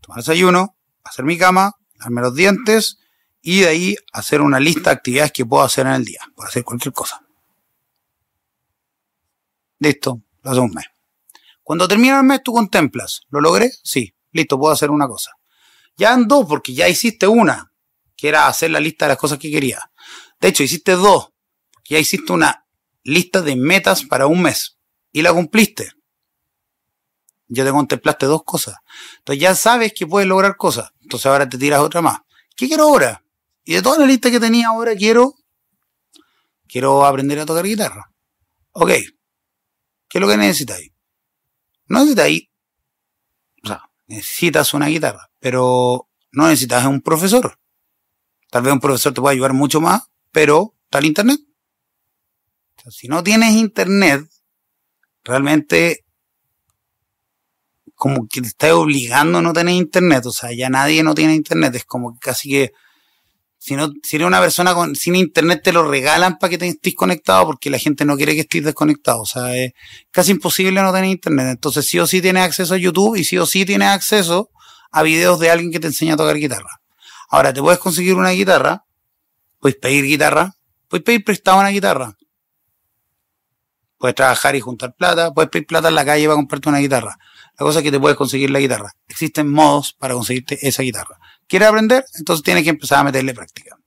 tomar desayuno, hacer mi cama, darme los dientes y de ahí hacer una lista de actividades que puedo hacer en el día. Puedo hacer cualquier cosa. Listo, lo hace un mes. Cuando termina el mes tú contemplas, ¿lo logré? Sí, listo, puedo hacer una cosa. Ya en dos, porque ya hiciste una, que era hacer la lista de las cosas que quería. De hecho, hiciste dos, ya hiciste una lista de metas para un mes y la cumpliste ya te contemplaste dos cosas. Entonces ya sabes que puedes lograr cosas. Entonces ahora te tiras otra más. ¿Qué quiero ahora? Y de toda la lista que tenía ahora quiero, quiero aprender a tocar guitarra. Ok. ¿Qué es lo que necesitáis? No necesitáis, o sea, necesitas una guitarra, pero no necesitas un profesor. Tal vez un profesor te pueda ayudar mucho más, pero está el internet. si no tienes internet, realmente como que te está obligando a no tener internet, o sea, ya nadie no tiene internet, es como que casi que si no, si eres una persona con, sin internet te lo regalan para que te estés conectado porque la gente no quiere que estés desconectado, o sea, es casi imposible no tener internet, entonces sí o sí tienes acceso a YouTube y sí o sí tienes acceso a videos de alguien que te enseña a tocar guitarra. Ahora, te puedes conseguir una guitarra, puedes pedir guitarra, puedes pedir prestado una guitarra, puedes trabajar y juntar plata, puedes pedir plata en la calle para comprarte una guitarra. La cosa es que te puedes conseguir la guitarra. Existen modos para conseguirte esa guitarra. ¿Quieres aprender? Entonces tienes que empezar a meterle práctica.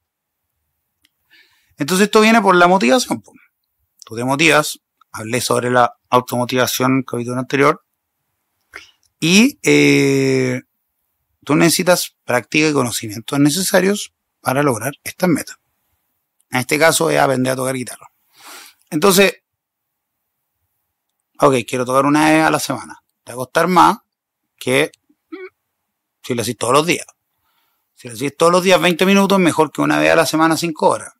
Entonces esto viene por la motivación. Tú te motivas. Hablé sobre la automotivación en el capítulo anterior. Y eh, tú necesitas práctica y conocimientos necesarios para lograr estas metas. En este caso es aprender a tocar guitarra. Entonces, ok, quiero tocar una vez a la semana te va a costar más que si lo haces todos los días. Si lo haces todos los días 20 minutos, mejor que una vez a la semana 5 horas.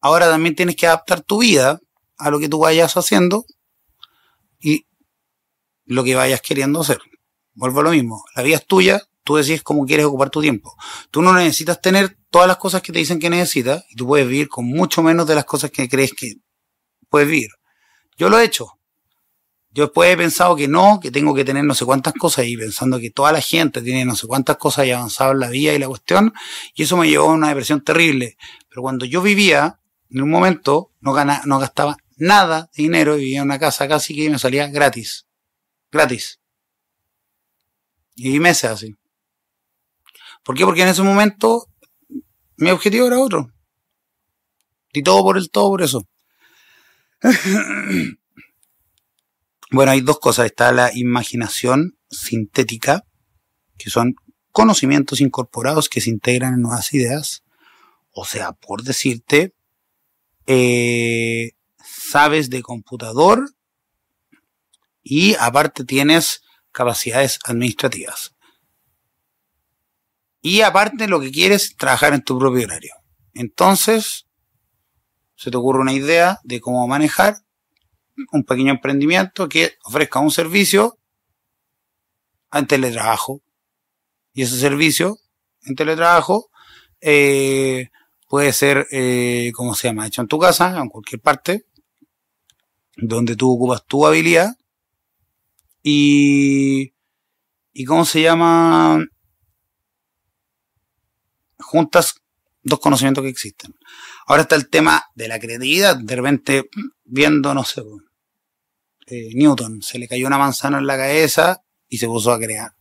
Ahora también tienes que adaptar tu vida a lo que tú vayas haciendo y lo que vayas queriendo hacer. Vuelvo a lo mismo. La vida es tuya, tú decides cómo quieres ocupar tu tiempo. Tú no necesitas tener todas las cosas que te dicen que necesitas y tú puedes vivir con mucho menos de las cosas que crees que puedes vivir. Yo lo he hecho. Yo después he pensado que no, que tengo que tener no sé cuántas cosas y pensando que toda la gente tiene no sé cuántas cosas y avanzado en la vida y la cuestión, y eso me llevó a una depresión terrible. Pero cuando yo vivía, en un momento, no, ganaba, no gastaba nada de dinero y vivía en una casa casi que me salía gratis. Gratis. Y meses así. ¿Por qué? Porque en ese momento mi objetivo era otro. Y todo por el todo por eso. bueno, hay dos cosas. Está la imaginación sintética, que son conocimientos incorporados que se integran en nuevas ideas. O sea, por decirte, eh, sabes de computador y aparte tienes capacidades administrativas. Y aparte lo que quieres es trabajar en tu propio horario. Entonces, se te ocurre una idea de cómo manejar un pequeño emprendimiento que ofrezca un servicio en teletrabajo. Y ese servicio en teletrabajo eh, puede ser, eh, ¿cómo se llama?, hecho en tu casa, en cualquier parte, donde tú ocupas tu habilidad y, y ¿cómo se llama? Juntas dos conocimientos que existen. Ahora está el tema de la creatividad. De repente, viendo, no sé, eh, Newton, se le cayó una manzana en la cabeza y se puso a crear.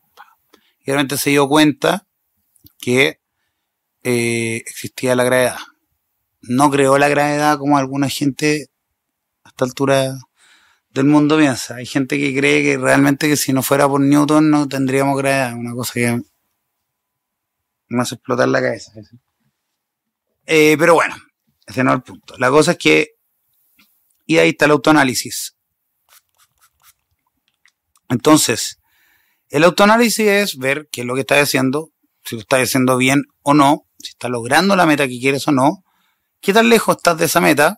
Y de repente se dio cuenta que eh, existía la gravedad. No creó la gravedad como alguna gente a esta altura del mundo piensa. Hay gente que cree que realmente que si no fuera por Newton no tendríamos gravedad. Una cosa que me hace explotar la cabeza. Eh, pero bueno, punto. La cosa es que, y ahí está el autoanálisis. Entonces, el autoanálisis es ver qué es lo que estás haciendo, si lo estás haciendo bien o no, si estás logrando la meta que quieres o no, qué tan lejos estás de esa meta,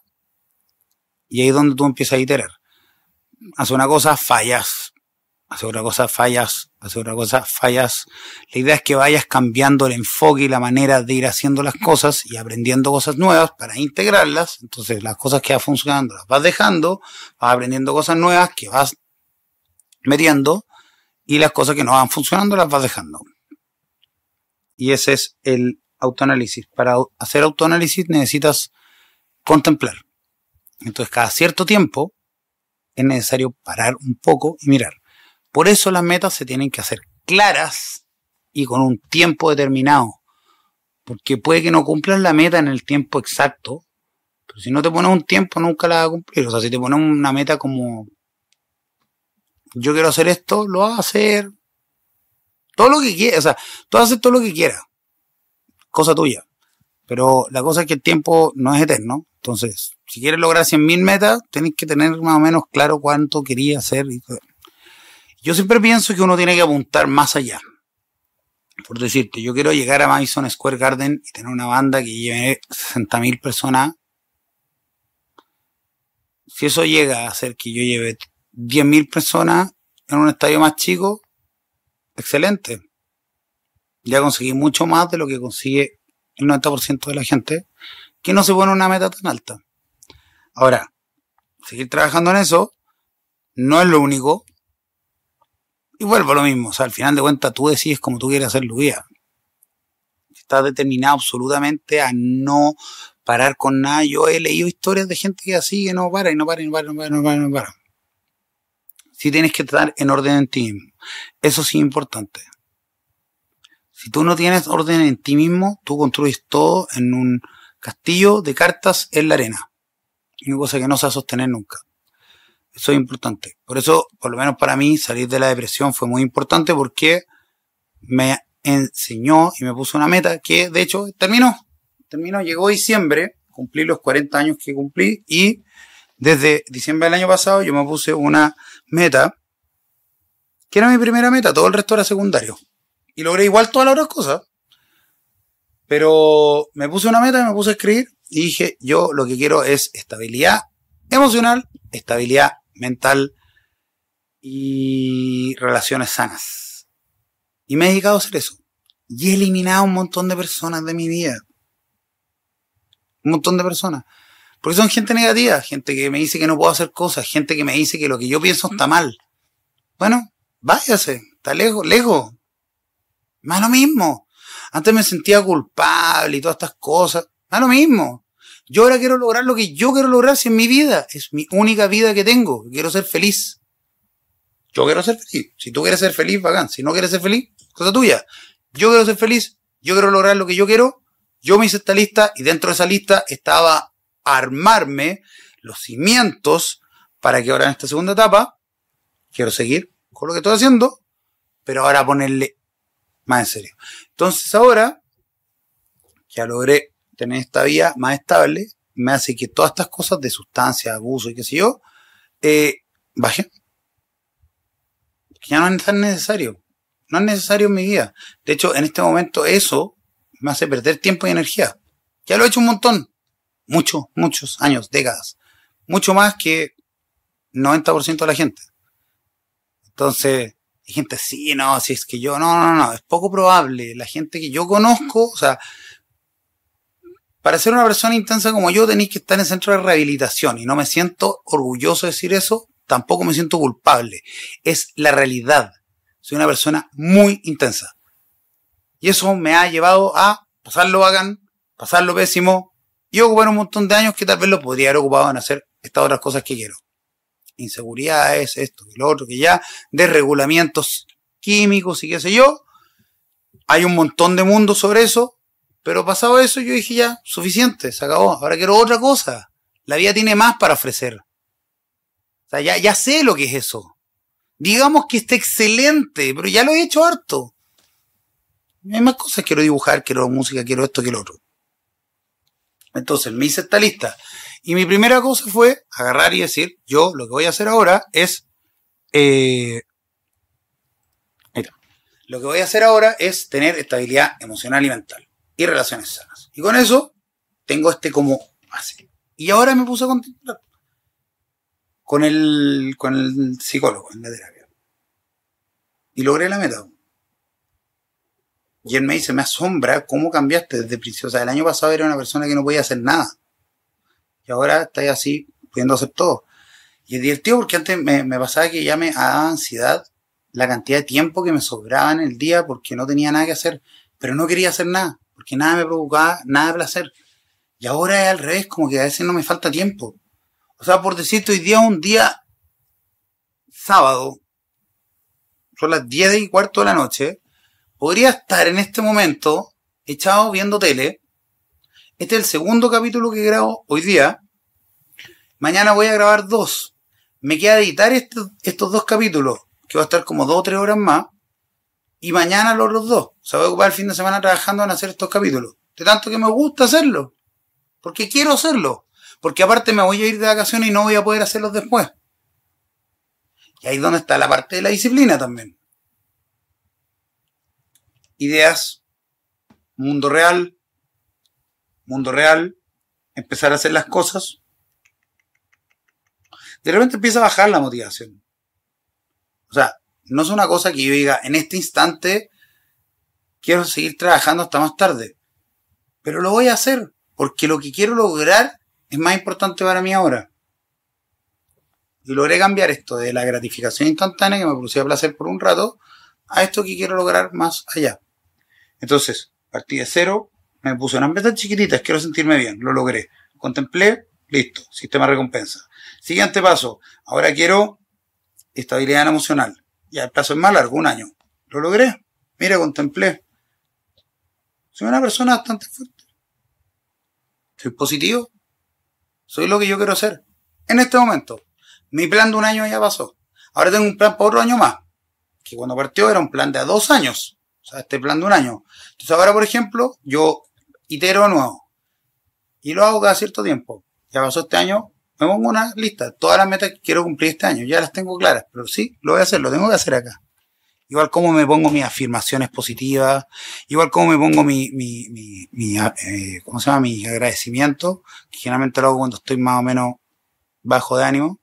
y ahí es donde tú empiezas a iterar hace una cosa, fallas. Hace otra cosa, fallas. Hace otra cosa, fallas. La idea es que vayas cambiando el enfoque y la manera de ir haciendo las cosas y aprendiendo cosas nuevas para integrarlas. Entonces, las cosas que van funcionando las vas dejando, vas aprendiendo cosas nuevas que vas metiendo y las cosas que no van funcionando las vas dejando. Y ese es el autoanálisis. Para hacer autoanálisis necesitas contemplar. Entonces, cada cierto tiempo, es necesario parar un poco y mirar. Por eso las metas se tienen que hacer claras y con un tiempo determinado. Porque puede que no cumplas la meta en el tiempo exacto, pero si no te pones un tiempo nunca la vas a cumplir. O sea, si te pones una meta como yo quiero hacer esto, lo vas a hacer. Todo lo que quieras, o sea, tú hacer todo lo que quieras. Cosa tuya. Pero la cosa es que el tiempo no es eterno. Entonces, si quieres lograr 100.000 metas, tenés que tener más o menos claro cuánto quería hacer. Yo siempre pienso que uno tiene que apuntar más allá. Por decirte, yo quiero llegar a Madison Square Garden y tener una banda que lleve 60.000 personas. Si eso llega a hacer que yo lleve 10.000 personas en un estadio más chico, excelente. Ya conseguí mucho más de lo que consigue el 90% de la gente que no se pone una meta tan alta. Ahora, seguir trabajando en eso no es lo único. Y vuelvo a lo mismo. O sea, al final de cuentas tú decides cómo tú quieres hacer tu vida. Estás determinado absolutamente a no parar con nada. Yo he leído historias de gente que así que no para y no para y no para y no para no para. No para. Sí tienes que estar en orden en ti mismo. Eso sí es importante. Si tú no tienes orden en ti mismo, tú construyes todo en un castillo de cartas en la arena. Una cosa que no se va a sostener nunca. Eso es importante. Por eso, por lo menos para mí, salir de la depresión fue muy importante porque me enseñó y me puso una meta que, de hecho, terminó. Terminó, llegó diciembre, cumplí los 40 años que cumplí y desde diciembre del año pasado yo me puse una meta que era mi primera meta, todo el resto era secundario. Y logré igual todas las otras cosas. Pero me puse una meta, me puse a escribir y dije, yo lo que quiero es estabilidad emocional, estabilidad mental y relaciones sanas. Y me he dedicado a hacer eso. Y he eliminado un montón de personas de mi vida. Un montón de personas. Porque son gente negativa, gente que me dice que no puedo hacer cosas, gente que me dice que lo que yo pienso está mal. Bueno, váyase, está lejos, lejos. Más lo mismo. Antes me sentía culpable y todas estas cosas. Más lo mismo. Yo ahora quiero lograr lo que yo quiero lograr si en mi vida. Es mi única vida que tengo. Quiero ser feliz. Yo quiero ser feliz. Si tú quieres ser feliz, bacán. Si no quieres ser feliz, cosa tuya. Yo quiero ser feliz. Yo quiero lograr lo que yo quiero. Yo me hice esta lista y dentro de esa lista estaba armarme los cimientos para que ahora en esta segunda etapa quiero seguir con lo que estoy haciendo, pero ahora ponerle más en serio. Entonces ahora, ya logré tener esta vía más estable, me hace que todas estas cosas de sustancia, abuso y qué sé yo, eh, bajen. Ya no es tan necesario. No es necesario en mi vida. De hecho, en este momento eso me hace perder tiempo y energía. Ya lo he hecho un montón muchos, muchos años, décadas. Mucho más que 90% de la gente. Entonces, hay gente, sí, no, si es que yo, no, no, no, es poco probable. La gente que yo conozco, o sea, para ser una persona intensa como yo tenéis que estar en el centro de rehabilitación y no me siento orgulloso de decir eso, tampoco me siento culpable. Es la realidad. Soy una persona muy intensa. Y eso me ha llevado a pasarlo bacán, pasarlo pésimo, y ocupar un montón de años que tal vez lo podría haber ocupado en hacer estas otras cosas que quiero. Inseguridades, esto y lo otro, que ya, desregulamientos químicos y qué sé yo. Hay un montón de mundo sobre eso, pero pasado eso yo dije ya, suficiente, se acabó. Ahora quiero otra cosa. La vida tiene más para ofrecer. O sea, ya, ya sé lo que es eso. Digamos que está excelente, pero ya lo he hecho harto. Hay más cosas, quiero dibujar, quiero música, quiero esto, quiero otro. Entonces me hice esta lista. Y mi primera cosa fue agarrar y decir, yo lo que voy a hacer ahora es... Eh, lo que voy a hacer ahora es tener estabilidad emocional y mental. Y relaciones sanas. Y con eso tengo este como así. Y ahora me puse a contemplar. Con el, con el psicólogo en la terapia. Y logré la meta. Y él me dice, me asombra cómo cambiaste desde principio. O sea, el año pasado era una persona que no podía hacer nada. Y ahora estás así, pudiendo hacer todo. Y es divertido porque antes me, pasaba que ya me daba ansiedad la cantidad de tiempo que me sobraba en el día porque no tenía nada que hacer. Pero no quería hacer nada, porque nada me provocaba nada de placer. Y ahora es al revés, como que a veces no me falta tiempo. O sea, por decirte, hoy día un día sábado, son las 10 y cuarto de la noche, podría estar en este momento echado viendo tele. Este es el segundo capítulo que grabo hoy día. Mañana voy a grabar dos. Me queda editar estos dos capítulos, que va a estar como dos o tres horas más. Y mañana los, dos. O sea, voy a ocupar el fin de semana trabajando en hacer estos capítulos. De tanto que me gusta hacerlo. Porque quiero hacerlo. Porque aparte me voy a ir de vacaciones y no voy a poder hacerlos después. Y ahí es donde está la parte de la disciplina también ideas, mundo real, mundo real, empezar a hacer las cosas. De repente empieza a bajar la motivación. O sea, no es una cosa que yo diga, en este instante quiero seguir trabajando hasta más tarde. Pero lo voy a hacer, porque lo que quiero lograr es más importante para mí ahora. Y logré cambiar esto de la gratificación instantánea que me producía placer por un rato a esto que quiero lograr más allá. Entonces, partí de cero, me puse unas metas chiquititas, quiero sentirme bien, lo logré. Contemplé, listo, sistema de recompensa. Siguiente paso, ahora quiero estabilidad emocional. Ya el plazo es más largo, un año. Lo logré, mira, contemplé. Soy una persona bastante fuerte. Soy positivo. Soy lo que yo quiero ser. En este momento. Mi plan de un año ya pasó. Ahora tengo un plan para otro año más. Que cuando partió era un plan de dos años. O sea, este plan de un año. Entonces ahora, por ejemplo, yo itero nuevo. Y lo hago cada cierto tiempo. Ya pasó este año, me pongo una lista. Todas las metas que quiero cumplir este año. Ya las tengo claras. Pero sí, lo voy a hacer, lo tengo que hacer acá. Igual como me pongo mis afirmaciones positivas, igual como me pongo mi, mi, eh, ¿cómo se llama? Mi agradecimiento, que generalmente lo hago cuando estoy más o menos bajo de ánimo.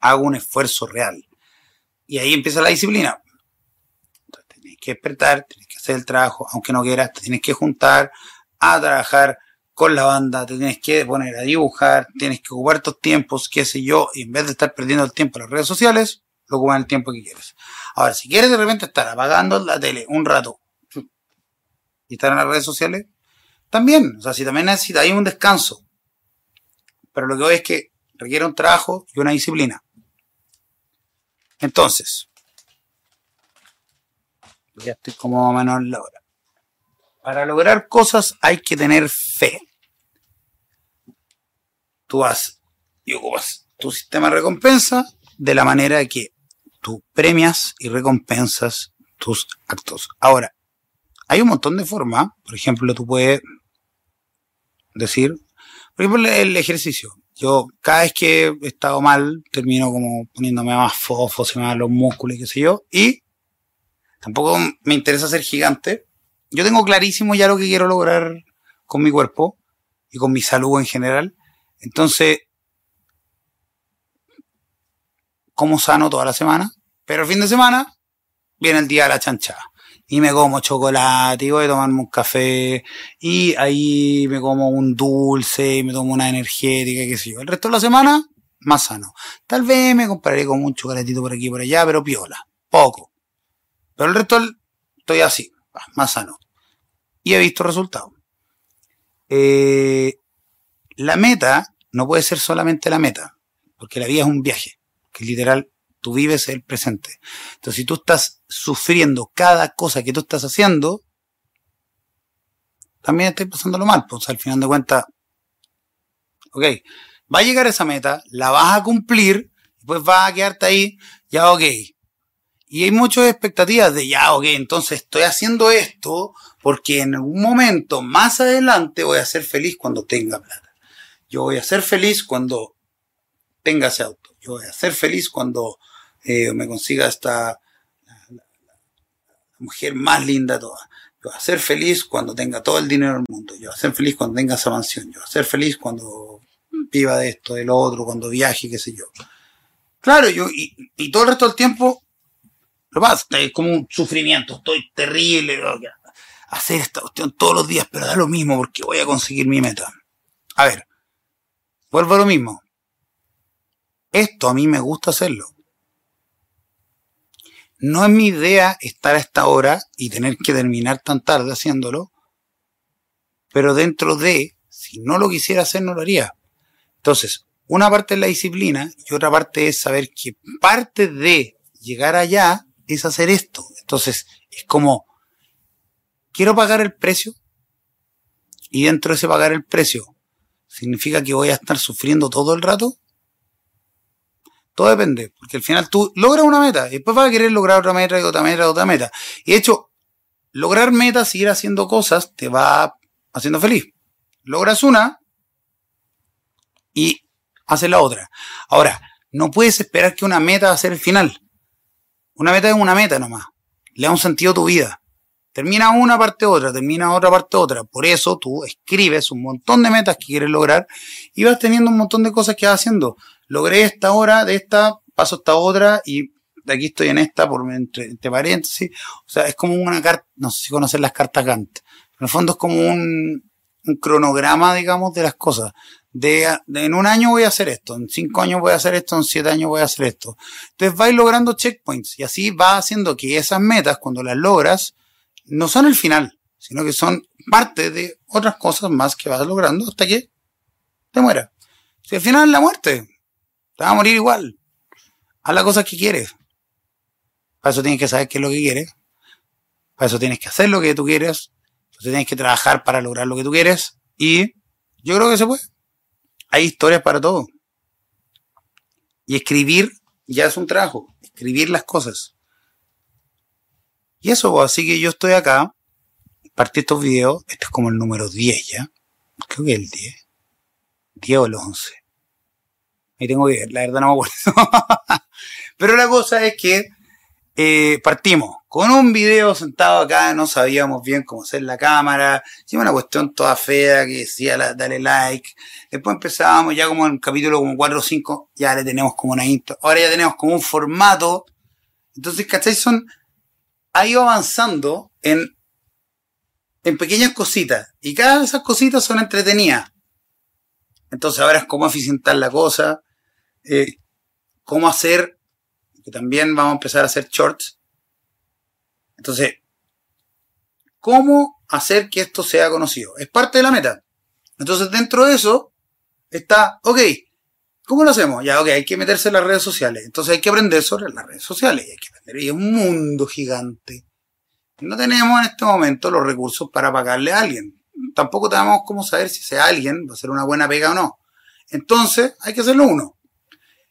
Hago un esfuerzo real. Y ahí empieza la disciplina que despertar, tienes que hacer el trabajo, aunque no quieras, te tienes que juntar a trabajar con la banda, te tienes que poner a dibujar, tienes que ocupar tus tiempos, qué sé yo, y en vez de estar perdiendo el tiempo en las redes sociales, lo ocupan el tiempo que quieres. Ahora, si quieres de repente estar apagando la tele un rato y estar en las redes sociales, también, o sea, si también necesitas un descanso, pero lo que voy es que requiere un trabajo y una disciplina. Entonces, ya estoy como menos en la hora. Para lograr cosas hay que tener fe. Tú vas y ocupas tu sistema de recompensa de la manera que tú premias y recompensas tus actos. Ahora, hay un montón de formas. Por ejemplo, tú puedes decir, por ejemplo, el ejercicio. Yo cada vez que he estado mal, termino como poniéndome más fofo, se me van los músculos y qué sé yo. Y tampoco me interesa ser gigante. Yo tengo clarísimo ya lo que quiero lograr con mi cuerpo y con mi salud en general. Entonces, como sano toda la semana, pero el fin de semana viene el día de la chanchada y me como chocolate y voy a tomarme un café y ahí me como un dulce y me tomo una energética, qué sé yo. El resto de la semana, más sano. Tal vez me compraré como un chocolatito por aquí y por allá, pero piola, poco. Pero el resto estoy así, más sano. Y he visto resultados. Eh, la meta no puede ser solamente la meta, porque la vida es un viaje, que literal Tú vives el presente. Entonces, si tú estás sufriendo cada cosa que tú estás haciendo, también estás pasándolo mal. Pues al final de cuentas, ok, va a llegar esa meta, la vas a cumplir, pues vas a quedarte ahí, ya ok. Y hay muchas expectativas de ya, ok, entonces estoy haciendo esto porque en algún momento más adelante voy a ser feliz cuando tenga plata. Yo voy a ser feliz cuando tenga ese auto. Yo voy a ser feliz cuando eh, me consiga esta mujer más linda de todas. Yo voy a ser feliz cuando tenga todo el dinero del mundo. Yo voy a ser feliz cuando tenga esa mansión. Yo voy a ser feliz cuando viva de esto, de lo otro, cuando viaje, qué sé yo. Claro, yo, y, y todo el resto del tiempo, lo pasa, es como un sufrimiento, estoy terrible, hacer esta cuestión todos los días, pero da lo mismo porque voy a conseguir mi meta. A ver, vuelvo a lo mismo. Esto a mí me gusta hacerlo. No es mi idea estar a esta hora y tener que terminar tan tarde haciéndolo, pero dentro de, si no lo quisiera hacer, no lo haría. Entonces, una parte es la disciplina y otra parte es saber que parte de llegar allá es hacer esto. Entonces, es como, quiero pagar el precio y dentro de ese pagar el precio, ¿significa que voy a estar sufriendo todo el rato? Todo depende, porque al final tú logras una meta y después vas a querer lograr otra meta y otra meta y otra meta. Y de hecho, lograr metas, seguir haciendo cosas, te va haciendo feliz. Logras una y haces la otra. Ahora, no puedes esperar que una meta va a ser el final. Una meta es una meta nomás. Le da un sentido a tu vida. Termina una parte otra, termina otra parte otra. Por eso tú escribes un montón de metas que quieres lograr y vas teniendo un montón de cosas que vas haciendo logré esta hora, de esta paso esta otra y de aquí estoy en esta por entre, paréntesis. O sea, es como una carta, no sé si conocen las cartas Gantt. En el fondo es como un, un cronograma, digamos, de las cosas. De, en un año voy a hacer esto, en cinco años voy a hacer esto, en siete años voy a hacer esto. Entonces vais logrando checkpoints y así va haciendo que esas metas, cuando las logras, no son el final, sino que son parte de otras cosas más que vas logrando hasta que te mueras. Si al final es la muerte, te vas a morir igual. Haz las cosas que quieres. Para eso tienes que saber qué es lo que quieres. Para eso tienes que hacer lo que tú quieres. Eso tienes que trabajar para lograr lo que tú quieres. Y yo creo que se puede. Hay historias para todo. Y escribir ya es un trabajo. Escribir las cosas. Y eso, pues, así que yo estoy acá. Partí estos videos. Este es como el número 10 ya. Creo que el 10. 10 o el 11. Ahí tengo que ver, la verdad no me acuerdo. Pero la cosa es que eh, partimos con un video sentado acá, no sabíamos bien cómo hacer la cámara, hicimos una cuestión toda fea que decía dale like. Después empezábamos ya como en capítulo como 4 o 5, ya le tenemos como una intro. Ahora ya tenemos como un formato. Entonces, ¿cachai? Son ha ido avanzando en, en pequeñas cositas. Y cada de esas cositas son entretenidas. Entonces ahora es cómo eficientar la cosa, eh, cómo hacer, que también vamos a empezar a hacer shorts. Entonces, cómo hacer que esto sea conocido. Es parte de la meta. Entonces dentro de eso está, ok, ¿cómo lo hacemos? Ya, ok, hay que meterse en las redes sociales. Entonces hay que aprender sobre las redes sociales. Hay que Y es un mundo gigante. No tenemos en este momento los recursos para pagarle a alguien tampoco tenemos cómo saber si ese alguien va a ser una buena pega o no. Entonces, hay que hacerlo uno.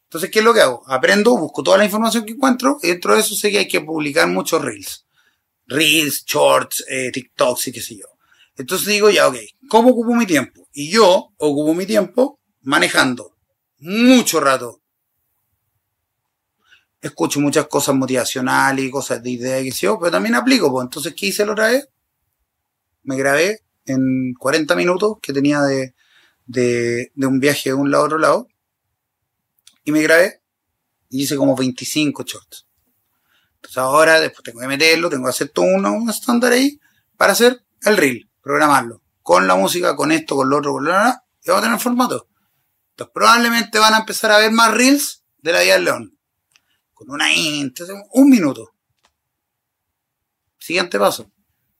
Entonces, ¿qué es lo que hago? Aprendo, busco toda la información que encuentro y dentro de eso sé que hay que publicar muchos reels. Reels, shorts, eh, TikToks y qué sé yo. Entonces digo, ya, ok, ¿cómo ocupo mi tiempo? Y yo ocupo mi tiempo manejando mucho rato. Escucho muchas cosas motivacionales y cosas de idea y qué sé yo, pero también aplico. Pues. Entonces, ¿qué hice la otra vez? Me grabé en 40 minutos que tenía de, de, un viaje de un lado a otro lado. Y me grabé y hice como 25 shorts. Entonces ahora después tengo que meterlo, tengo que hacer todo un estándar ahí para hacer el reel, programarlo. Con la música, con esto, con lo otro, con lo otro, y vamos a tener formato. Entonces probablemente van a empezar a ver más reels de la vida del león. Con una un minuto. Siguiente paso.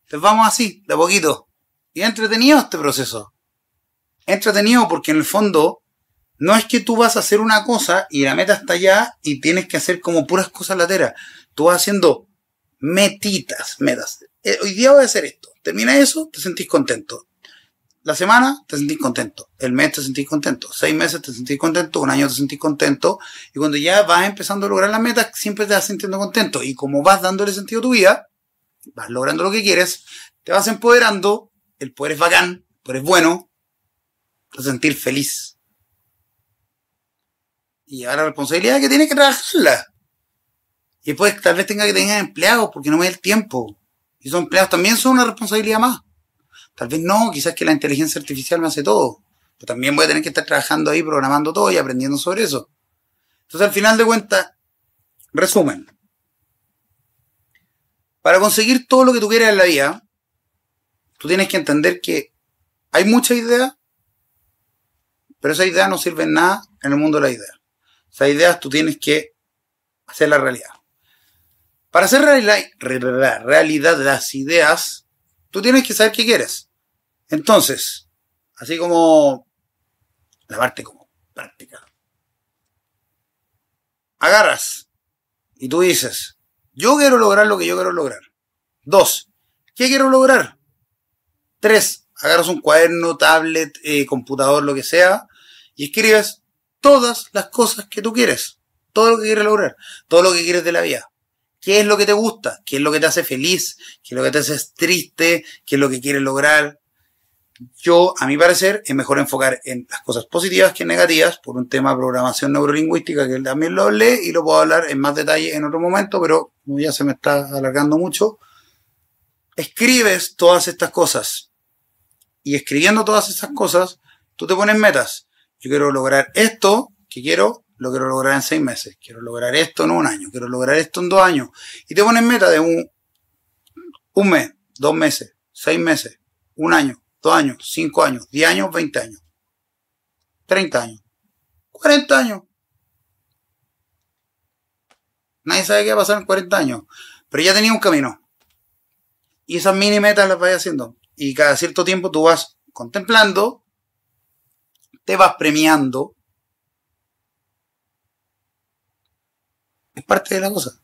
Entonces vamos así, de poquito. Y es entretenido este proceso. Es entretenido porque en el fondo no es que tú vas a hacer una cosa y la meta está allá y tienes que hacer como puras cosas lateras. Tú vas haciendo metitas, metas. Eh, hoy día voy a hacer esto. Termina eso, te sentís contento. La semana te sentís contento. El mes te sentís contento. Seis meses te sentís contento. Un año te sentís contento. Y cuando ya vas empezando a lograr las metas, siempre te vas sintiendo contento. Y como vas dándole sentido a tu vida, vas logrando lo que quieres, te vas empoderando el poder es bacán, el poder es bueno, te sentir feliz. Y ahora la responsabilidad que tiene que trabajarla. Y después tal vez tenga que tener empleados porque no me da el tiempo. Y esos empleados también son una responsabilidad más. Tal vez no, quizás que la inteligencia artificial me hace todo. Pero también voy a tener que estar trabajando ahí, programando todo y aprendiendo sobre eso. Entonces, al final de cuentas, resumen. Para conseguir todo lo que tú quieras en la vida, tú tienes que entender que hay mucha idea, pero esa idea no sirve en nada en el mundo de la idea. Esas ideas tú tienes que hacer la realidad. Para hacer realidad, realidad las ideas, tú tienes que saber qué quieres. Entonces, así como la parte como práctica. Agarras y tú dices, yo quiero lograr lo que yo quiero lograr. Dos, ¿qué quiero lograr? Tres, agarras un cuaderno, tablet, eh, computador, lo que sea, y escribes todas las cosas que tú quieres. Todo lo que quieres lograr. Todo lo que quieres de la vida. ¿Qué es lo que te gusta? ¿Qué es lo que te hace feliz? ¿Qué es lo que te hace triste? ¿Qué es lo que quieres lograr? Yo, a mi parecer, es mejor enfocar en las cosas positivas que negativas por un tema de programación neurolingüística que también lo hablé y lo puedo hablar en más detalle en otro momento, pero ya se me está alargando mucho. Escribes todas estas cosas y escribiendo todas esas cosas, tú te pones metas. Yo quiero lograr esto que quiero, lo quiero lograr en seis meses. Quiero lograr esto en un año. Quiero lograr esto en dos años. Y te pones meta de un, un mes, dos meses, seis meses, un año, dos años, cinco años, diez años, veinte años, treinta años, cuarenta años. Nadie sabe qué va a pasar en 40 años. Pero ya tenía un camino. Y esas mini metas las vais haciendo y cada cierto tiempo tú vas contemplando, te vas premiando. Es parte de la cosa.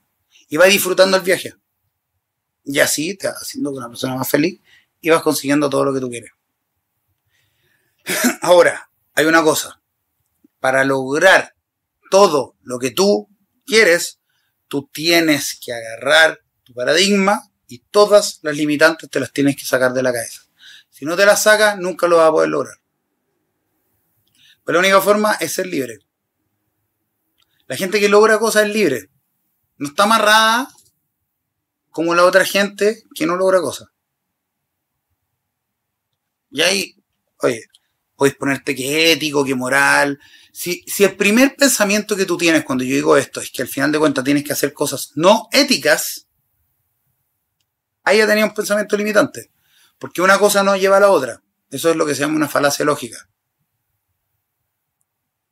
Y vas disfrutando el viaje. Y así te vas haciendo una persona más feliz y vas consiguiendo todo lo que tú quieres. Ahora, hay una cosa. Para lograr todo lo que tú quieres, tú tienes que agarrar tu paradigma y todas las limitantes te las tienes que sacar de la cabeza. Si no te las sacas, nunca lo vas a poder lograr. Pero la única forma es ser libre. La gente que logra cosas es libre. No está amarrada como la otra gente que no logra cosas. Y ahí, oye, puedes ponerte que ético, que moral. Si, si el primer pensamiento que tú tienes cuando yo digo esto es que al final de cuentas tienes que hacer cosas no éticas, haya tenido un pensamiento limitante. Porque una cosa no lleva a la otra. Eso es lo que se llama una falacia lógica.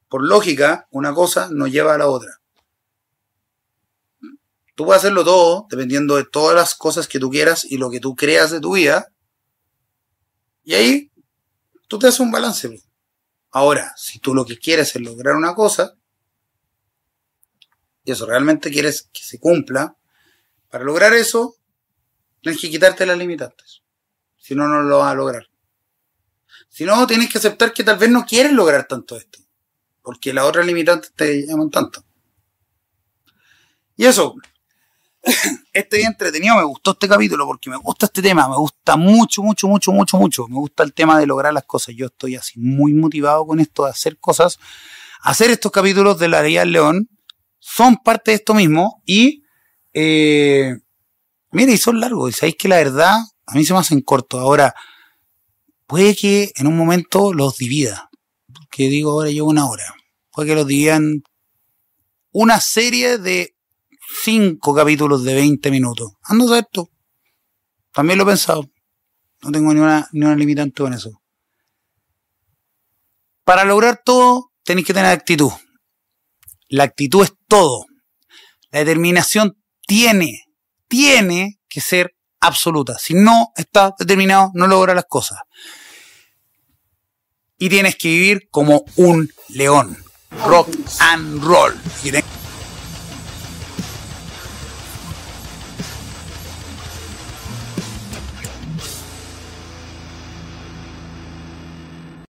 Por lógica, una cosa no lleva a la otra. Tú puedes hacerlo todo, dependiendo de todas las cosas que tú quieras y lo que tú creas de tu vida. Y ahí tú te haces un balance. Ahora, si tú lo que quieres es lograr una cosa, y eso realmente quieres que se cumpla, para lograr eso, tienes que quitarte las limitantes. Si no, no lo vas a lograr. Si no, tienes que aceptar que tal vez no quieres lograr tanto esto. Porque las otras limitantes te llaman tanto. Y eso, este día entretenido, me gustó este capítulo porque me gusta este tema, me gusta mucho, mucho, mucho, mucho, mucho. Me gusta el tema de lograr las cosas. Yo estoy así muy motivado con esto de hacer cosas. Hacer estos capítulos de la Ley del León son parte de esto mismo y, eh, mire, y son largos. Y sabéis que la verdad, a mí se me hacen cortos. Ahora, puede que en un momento los divida. Que digo, ahora llevo una hora. Puede que los dividan una serie de cinco capítulos de 20 minutos. Ando a esto. También lo he pensado. No tengo ni una, ni una limitante con eso. Para lograr todo, tenéis que tener actitud. La actitud es todo. La determinación tiene, tiene que ser absoluta. Si no estás determinado, no logras las cosas. Y tienes que vivir como un león. Rock and roll.